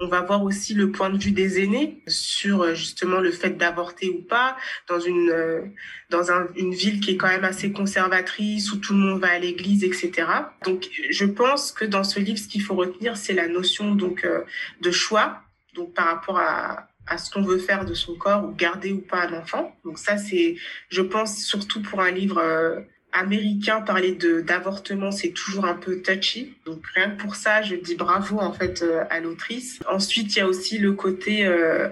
[SPEAKER 2] on va voir aussi le point de vue des aînés sur justement le fait d'avorter ou pas dans une dans une ville qui est quand même assez conservatrice, où tout le monde va à l'église, etc. Donc, je pense que dans ce livre, ce qu'il faut retenir, c'est la notion donc euh, de choix, donc par rapport à, à ce qu'on veut faire de son corps, ou garder ou pas un enfant. Donc ça, c'est, je pense, surtout pour un livre euh, américain, parler d'avortement, c'est toujours un peu touchy. Donc rien que pour ça, je dis bravo en fait euh, à l'autrice. Ensuite, il y a aussi le côté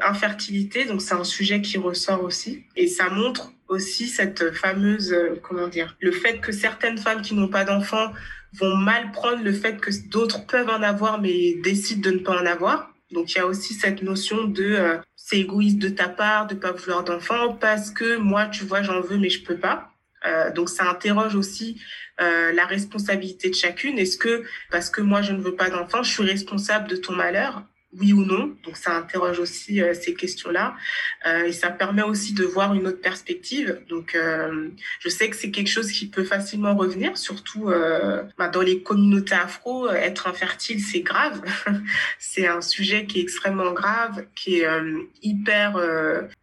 [SPEAKER 2] infertilité, donc c'est un sujet qui ressort aussi, et ça montre aussi cette fameuse, euh, comment dire, le fait que certaines femmes qui n'ont pas d'enfants vont mal prendre le fait que d'autres peuvent en avoir mais décident de ne pas en avoir. Donc il y a aussi cette notion de c'est égoïste de ta part de pas vouloir d'enfants parce que moi tu vois j'en veux mais je peux pas. Euh, donc ça interroge aussi euh, la responsabilité de chacune. Est-ce que parce que moi je ne veux pas d'enfant, je suis responsable de ton malheur? Oui ou non. Donc ça interroge aussi euh, ces questions-là euh, et ça permet aussi de voir une autre perspective. Donc euh, je sais que c'est quelque chose qui peut facilement revenir, surtout bah, dans les communautés afro. Être infertile, c'est grave. c'est un sujet qui est extrêmement grave, qui est hyper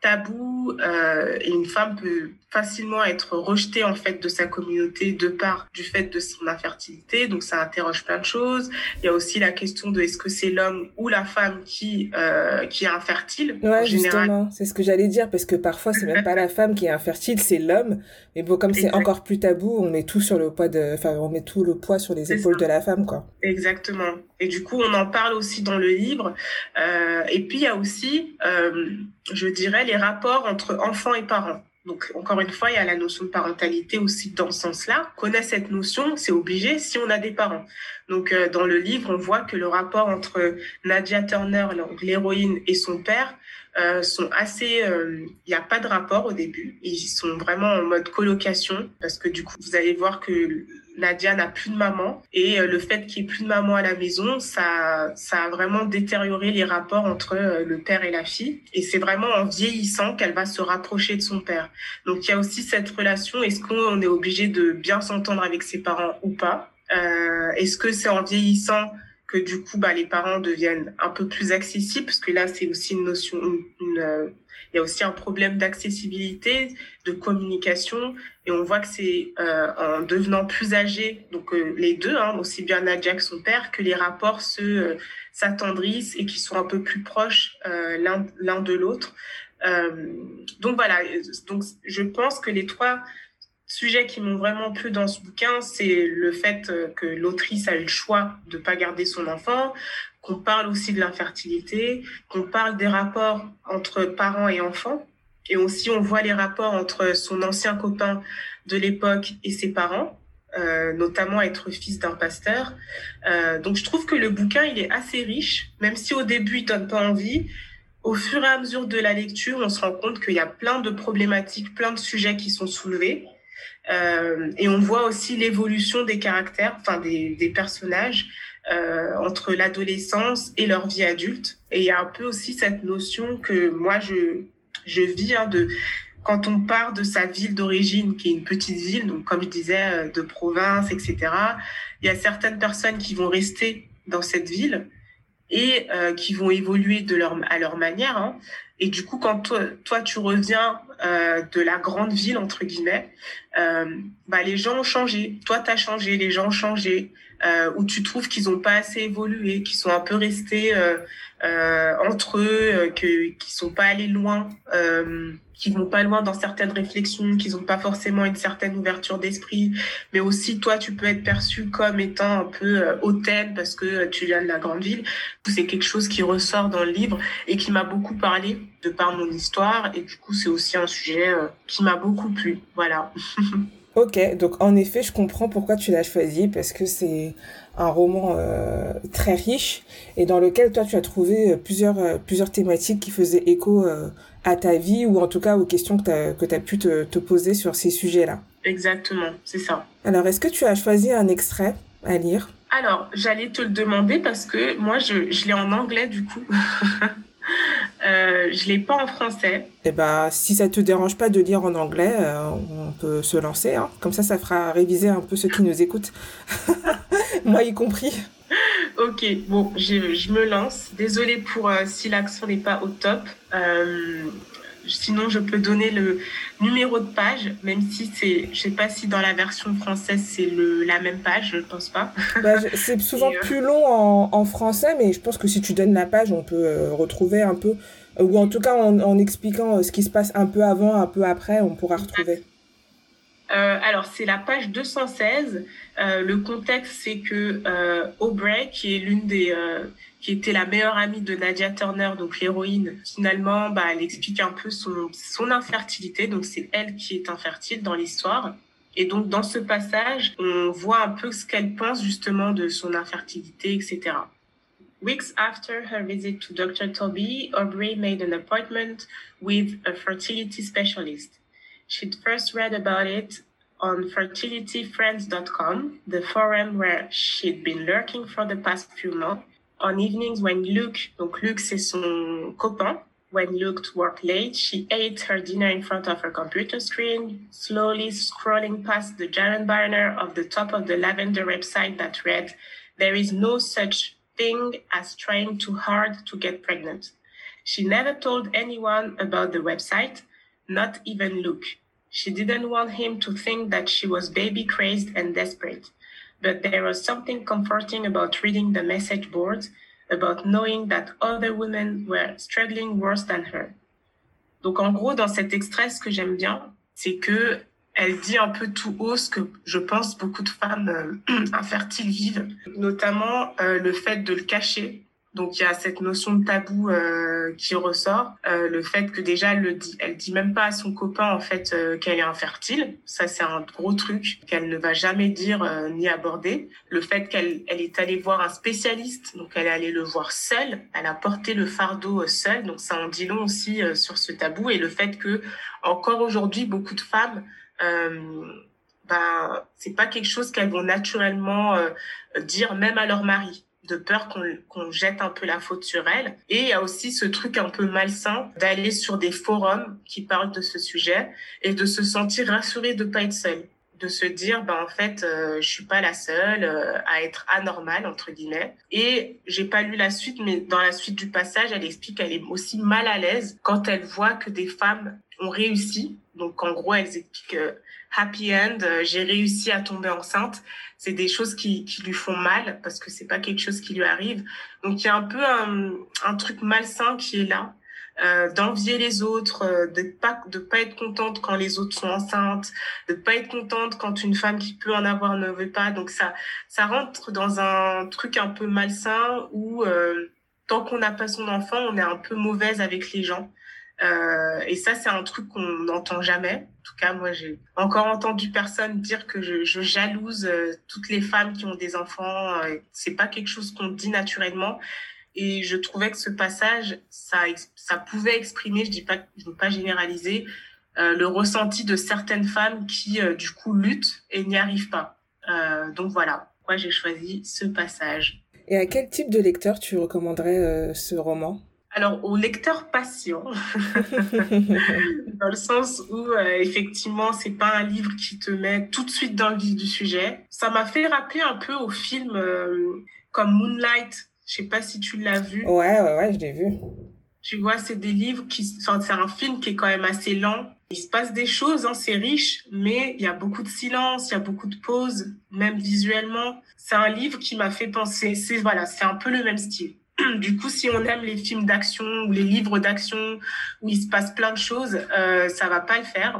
[SPEAKER 2] tabou et une femme peut facilement être rejetée en fait de sa communauté de part du fait de son infertilité. Donc ça interroge plein de choses. Il y a aussi la question de est-ce que c'est l'homme ou la femme qui, euh, qui est infertile.
[SPEAKER 1] Ouais, justement, c'est ce que j'allais dire, parce que parfois, c'est même pas la femme qui est infertile, c'est l'homme. Mais bon, comme c'est encore plus tabou, on met tout sur le poids de, enfin, on met tout le poids sur les épaules de la femme, quoi.
[SPEAKER 2] Exactement. Et du coup, on en parle aussi dans le livre. Euh, et puis, il y a aussi, euh, je dirais, les rapports entre enfants et parents. Donc, encore une fois, il y a la notion de parentalité aussi dans ce sens-là. Connaître cette notion, c'est obligé si on a des parents. Donc, euh, dans le livre, on voit que le rapport entre Nadia Turner, l'héroïne, et son père sont assez. Il n'y a pas de rapport au début. Ils sont vraiment en mode colocation parce que du coup, vous allez voir que Nadia n'a plus de maman et euh, le fait qu'il n'y ait plus de maman à la maison, ça, ça a vraiment détérioré les rapports entre euh, le père et la fille. Et c'est vraiment en vieillissant qu'elle va se rapprocher de son père. Donc il y a aussi cette relation. Est-ce qu'on est obligé de bien s'entendre avec ses parents ou pas? Euh, Est-ce que c'est en vieillissant que du coup, bah, les parents deviennent un peu plus accessibles, parce que là, c'est aussi une notion, une, il y a aussi un problème d'accessibilité, de communication, et on voit que c'est euh, en devenant plus âgé, donc euh, les deux, hein, aussi bien Nadia que son père, que les rapports se euh, s'attendrissent et qui sont un peu plus proches l'un l'un de l'autre. donc voilà, donc je pense que les trois sujets qui m'ont vraiment plu dans ce bouquin, c'est le fait que l'autrice a eu le choix de pas garder son enfant, qu'on parle aussi de l'infertilité, qu'on parle des rapports entre parents et enfants. Et aussi, on voit les rapports entre son ancien copain de l'époque et ses parents, euh, notamment être fils d'un pasteur. Euh, donc, je trouve que le bouquin, il est assez riche, même si au début, il donne pas envie. Au fur et à mesure de la lecture, on se rend compte qu'il y a plein de problématiques, plein de sujets qui sont soulevés. Euh, et on voit aussi l'évolution des caractères, enfin des, des personnages. Euh, entre l'adolescence et leur vie adulte. Et il y a un peu aussi cette notion que moi, je, je vis hein, de quand on part de sa ville d'origine, qui est une petite ville, donc comme je disais, euh, de province, etc., il y a certaines personnes qui vont rester dans cette ville et euh, qui vont évoluer de leur, à leur manière. Hein. Et du coup, quand toi, toi tu reviens de la grande ville, entre guillemets, bah, les gens ont changé. Toi, tu as changé, les gens ont changé. Euh, où tu trouves qu'ils n'ont pas assez évolué, qu'ils sont un peu restés euh, euh, entre eux, que, qu'ils sont pas allés loin, qu'ils vont pas loin dans certaines réflexions, qu'ils n'ont pas forcément une certaine ouverture d'esprit. Mais aussi, toi, tu peux être perçu comme étant un peu hautaine parce que tu viens de la grande ville. C'est quelque chose qui ressort dans le livre et qui m'a beaucoup parlé de par mon histoire. Et du coup, c'est aussi un sujet qui m'a beaucoup plu. Voilà.
[SPEAKER 1] Ok, donc en effet, je comprends pourquoi tu l'as choisi, parce que c'est un roman euh, très riche et dans lequel toi tu as trouvé euh, plusieurs, euh, plusieurs thématiques qui faisaient écho à ta vie ou en tout cas aux questions que tu as, pu te, te poser sur ces sujets-là.
[SPEAKER 2] Exactement, c'est ça.
[SPEAKER 1] Alors, est-ce que tu as choisi un extrait à lire?
[SPEAKER 2] Alors, j'allais te le demander parce que moi, je, je l'ai en anglais du coup. Euh, je l'ai pas en français.
[SPEAKER 1] Eh ben, si ça te dérange pas de lire en anglais, euh, on peut se lancer. Hein. Comme ça, ça fera réviser un peu ceux qui nous écoutent. Moi y compris.
[SPEAKER 2] Ok, bon, je, je me lance. Désolée pour euh, si l'accent n'est pas au top. Sinon, je peux donner le numéro de page, même si c'est, je sais pas si dans la version française c'est le la même page, je ne pense pas.
[SPEAKER 1] Bah, c'est souvent plus long en, en, français, mais je pense que si tu donnes la page, on peut retrouver un peu, ou en tout cas en, en, expliquant ce qui se passe un peu avant, un peu après, on pourra retrouver.
[SPEAKER 2] Euh, alors, c'est la page 216. Euh, le contexte, c'est que euh, Aubrey, qui est l'une des, euh, qui était la meilleure amie de Nadia Turner, donc l'héroïne, finalement, bah, elle explique un peu son, son infertilité. Donc, c'est elle qui est infertile dans l'histoire. Et donc, dans ce passage, on voit un peu ce qu'elle pense justement de son infertilité, etc. Weeks after her visit to Dr. Toby, Aubrey made an appointment with a fertility specialist. She'd first read about it on fertilityfriends.com, the forum where she'd been lurking for the past few months. On evenings when Luke, donc Luke c'est son copain, when Luke worked late, she ate her dinner in front of her computer screen, slowly scrolling past the giant banner of the top of the lavender website that read, There is no such thing as trying too hard to get pregnant. She never told anyone about the website, not even Luke. She didn't want him to think that she was baby crazed and desperate. But there was something comforting about reading the message boards, about knowing that other women were struggling worse than her. Donc en gros, dans cet extrait, ce que j'aime bien, c'est que elle dit un peu tout haut ce que je pense beaucoup de femmes euh, infertiles vivent, notamment euh, le fait de le cacher, donc il y a cette notion de tabou euh, qui ressort, euh, le fait que déjà elle le dit, elle dit même pas à son copain en fait euh, qu'elle est infertile, ça c'est un gros truc qu'elle ne va jamais dire euh, ni aborder. Le fait qu'elle elle est allée voir un spécialiste, donc elle est allée le voir seule, elle a porté le fardeau seule, donc ça en dit long aussi sur ce tabou. Et le fait que encore aujourd'hui beaucoup de femmes ben c'est pas quelque chose qu'elles vont naturellement dire même à leur mari de peur qu'on jette un peu la faute sur elle. Et il y a aussi ce truc un peu malsain d'aller sur des forums qui parlent de ce sujet et de se sentir rassuré de pas être seule. De se dire ben en fait euh, je suis pas la seule euh, à être anormale entre guillemets. Et j'ai pas lu la suite mais dans la suite du passage elle explique qu'elle est aussi mal à l'aise quand elle voit que des femmes ont réussi. Donc en gros elle explique euh, happy end j'ai réussi à tomber enceinte c'est des choses qui, qui lui font mal parce que c'est pas quelque chose qui lui arrive. Donc il y a un peu un, un truc malsain qui est là. Euh, d'envier les autres, euh, de pas de pas être contente quand les autres sont enceintes, de pas être contente quand une femme qui peut en avoir ne veut pas. Donc ça ça rentre dans un truc un peu malsain où euh, tant qu'on n'a pas son enfant, on est un peu mauvaise avec les gens. Euh, et ça, c'est un truc qu'on n'entend jamais. En tout cas, moi, j'ai encore entendu personne dire que je, jalouse euh, toutes les femmes qui ont des enfants. Euh, c'est pas quelque chose qu'on dit naturellement. Et je trouvais que ce passage, ça, ça pouvait exprimer, je dis pas, je veux pas généraliser, le ressenti de certaines femmes qui, du coup, luttent et n'y arrivent pas. donc voilà, pourquoi j'ai choisi ce passage.
[SPEAKER 1] Et à quel type de lecteur tu recommanderais ce roman?
[SPEAKER 2] Alors, au lecteur patient, dans le sens où euh, effectivement, c'est pas un livre qui te met tout de suite dans le vif du sujet. Ça m'a fait rappeler un peu au film euh, comme Moonlight. Je sais pas si tu l'as vu.
[SPEAKER 1] Ouais, ouais, ouais, je l'ai vu.
[SPEAKER 2] Tu vois, c'est des livres qui, enfin, c'est un film qui est quand même assez lent. Il se passe des choses, hein, c'est riche, mais il y a beaucoup de silence, il y a beaucoup de pauses, même visuellement. C'est un livre qui m'a fait penser. C'est voilà, c'est un peu le même style. Du coup, si on aime les films d'action ou les livres d'action où il se passe plein de choses, euh, ça va pas le faire.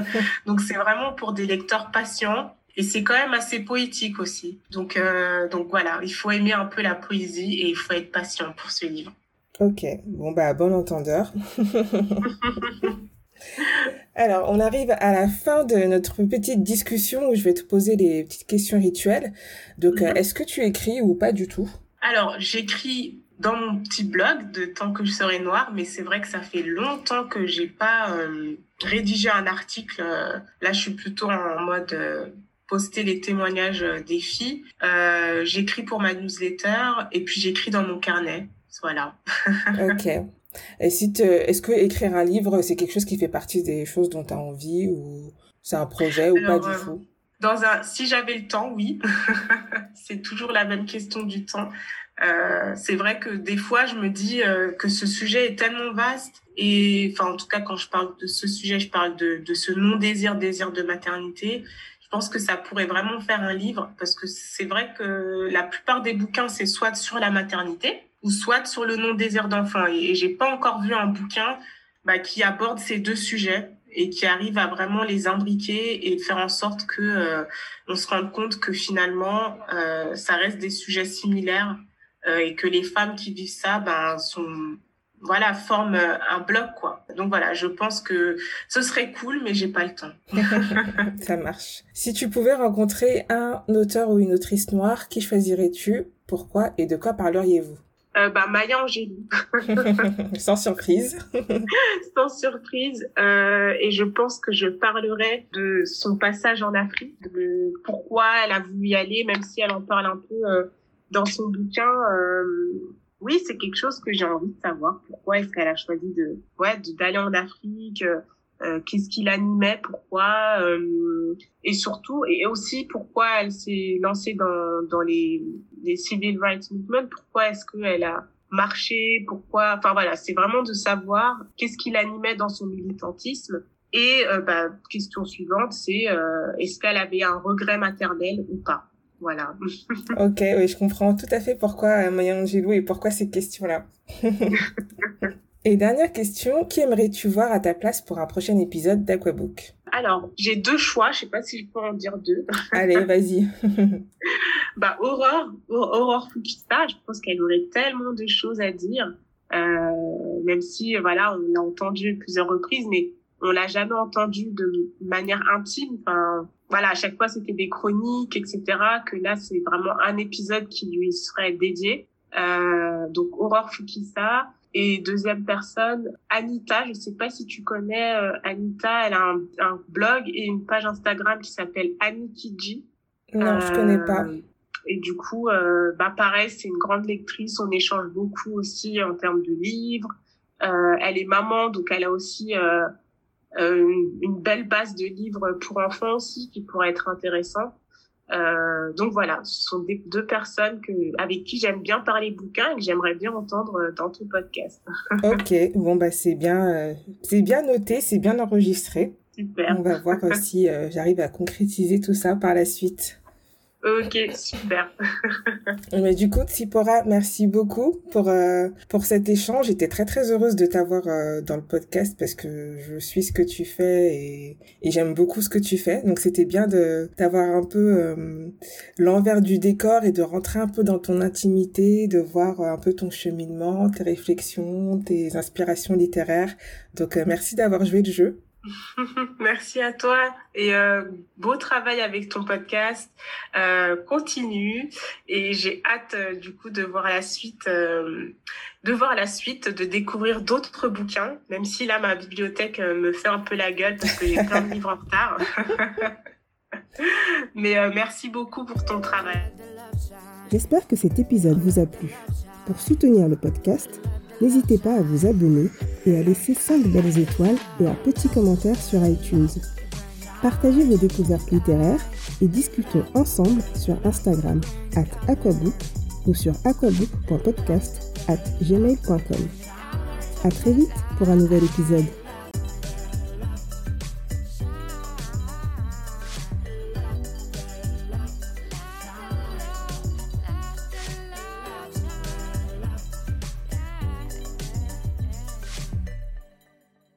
[SPEAKER 2] donc c'est vraiment pour des lecteurs patients et c'est quand même assez poétique aussi. Donc euh, donc voilà, il faut aimer un peu la poésie et il faut être patient pour ce livre.
[SPEAKER 1] Ok, bon bah bon entendeur. Alors, on arrive à la fin de notre petite discussion où je vais te poser les petites questions rituelles. Donc, euh, est-ce que tu écris ou pas du tout?
[SPEAKER 2] Alors, j'écris dans mon petit blog de Tant que je serai noire, mais c'est vrai que ça fait longtemps que j'ai pas euh, rédigé un article. Euh, là, je suis plutôt en mode euh, poster les témoignages des filles. j'écris pour ma newsletter et puis j'écris dans mon carnet. Voilà.
[SPEAKER 1] ok. Et si est-ce que écrire un livre, c'est quelque chose qui fait partie des choses dont tu as envie ou c'est un projet ou pas du tout?
[SPEAKER 2] Dans un, si j'avais le temps, oui. c'est toujours la même question du temps. Euh, c'est vrai que des fois, je me dis euh, que ce sujet est tellement vaste. Et enfin, en tout cas, quand je parle de ce sujet, je parle de, de ce non-désir, désir de maternité. Je pense que ça pourrait vraiment faire un livre parce que c'est vrai que la plupart des bouquins, c'est soit sur la maternité ou soit sur le non-désir d'enfant. Et, et j'ai pas encore vu un bouquin bah, qui aborde ces deux sujets et qui arrive à vraiment les imbriquer et faire en sorte que euh, on se rende compte que finalement euh, ça reste des sujets similaires euh, et que les femmes qui vivent ça ben sont voilà forment un bloc quoi. Donc voilà, je pense que ce serait cool mais j'ai pas le temps.
[SPEAKER 1] ça marche. Si tu pouvais rencontrer un auteur ou une autrice noire, qui choisirais-tu? Pourquoi et de quoi parleriez-vous?
[SPEAKER 2] Euh, bah, Maya Angelou.
[SPEAKER 1] Sans surprise.
[SPEAKER 2] Sans surprise. Euh, et je pense que je parlerai de son passage en Afrique, de pourquoi elle a voulu y aller, même si elle en parle un peu euh, dans son bouquin. Euh, oui, c'est quelque chose que j'ai envie de savoir. Pourquoi est-ce qu'elle a choisi de, ouais, d'aller en Afrique euh, qu'est-ce qui l'animait, pourquoi, euh, et surtout, et aussi pourquoi elle s'est lancée dans, dans les, les civil rights movement, pourquoi est-ce qu'elle a marché, pourquoi, enfin voilà, c'est vraiment de savoir qu'est-ce qui l'animait dans son militantisme. Et euh, bah, question suivante, c'est est-ce qu'elle avait un regret maternel ou pas? Voilà.
[SPEAKER 1] ok, oui, je comprends tout à fait pourquoi Maya Angelou et pourquoi ces questions-là. Et dernière question, qui aimerais-tu voir à ta place pour un prochain épisode d'Aquabook?
[SPEAKER 2] Alors, j'ai deux choix, je sais pas si je peux en dire deux.
[SPEAKER 1] Allez, vas-y.
[SPEAKER 2] bah, Aurore, Aurore Fukita, je pense qu'elle aurait tellement de choses à dire, euh, même si, voilà, on l'a entendu plusieurs reprises, mais on l'a jamais entendu de manière intime. Enfin, voilà, à chaque fois c'était des chroniques, etc. Que là, c'est vraiment un épisode qui lui serait dédié. Euh, donc Aurore Fukisa, et deuxième personne, Anita, je sais pas si tu connais euh, Anita, elle a un, un, blog et une page Instagram qui s'appelle Anikiji.
[SPEAKER 1] Non, je connais pas.
[SPEAKER 2] Euh, et du coup, euh, bah pareil, c'est une grande lectrice. On échange beaucoup aussi en termes de livres. Euh, elle est maman, donc elle a aussi une, une, belle base de livres pour enfants aussi qui pourrait être intéressant. Euh, donc voilà, ce sont des, deux personnes que, avec qui j'aime bien parler bouquins et que j'aimerais bien entendre euh, dans ton podcast.
[SPEAKER 1] ok, bon bah c'est bien, euh, c'est bien noté, c'est bien enregistré.
[SPEAKER 2] Super.
[SPEAKER 1] On va voir si j'arrive à concrétiser tout ça par la suite.
[SPEAKER 2] Ok, super.
[SPEAKER 1] Mais du coup, Tsipora, merci beaucoup pour euh, pour cet échange. J'étais très très heureuse de t'avoir euh, dans le podcast parce que je suis ce que tu fais et, et j'aime beaucoup ce que tu fais. Donc c'était bien de d'avoir un peu euh, l'envers du décor et de rentrer un peu dans ton intimité, de voir un peu ton cheminement, tes réflexions, tes inspirations littéraires. Donc merci d'avoir joué le jeu.
[SPEAKER 2] Merci à toi et euh, beau travail avec ton podcast. Euh, continue et j'ai hâte euh, du coup de voir la suite, de voir la suite, de découvrir d'autres bouquins. Même si là ma bibliothèque me fait un peu la gueule parce que j'ai plein de livres en retard. Mais merci beaucoup pour ton travail.
[SPEAKER 1] J'espère que cet épisode vous a plu. Pour soutenir le podcast n'hésitez pas à vous abonner et à laisser 5 belles étoiles et un petit commentaire sur iTunes. Partagez vos découvertes littéraires et discutons ensemble sur Instagram at aquabook ou sur aquabook.podcast at gmail.com. À très vite pour un nouvel épisode.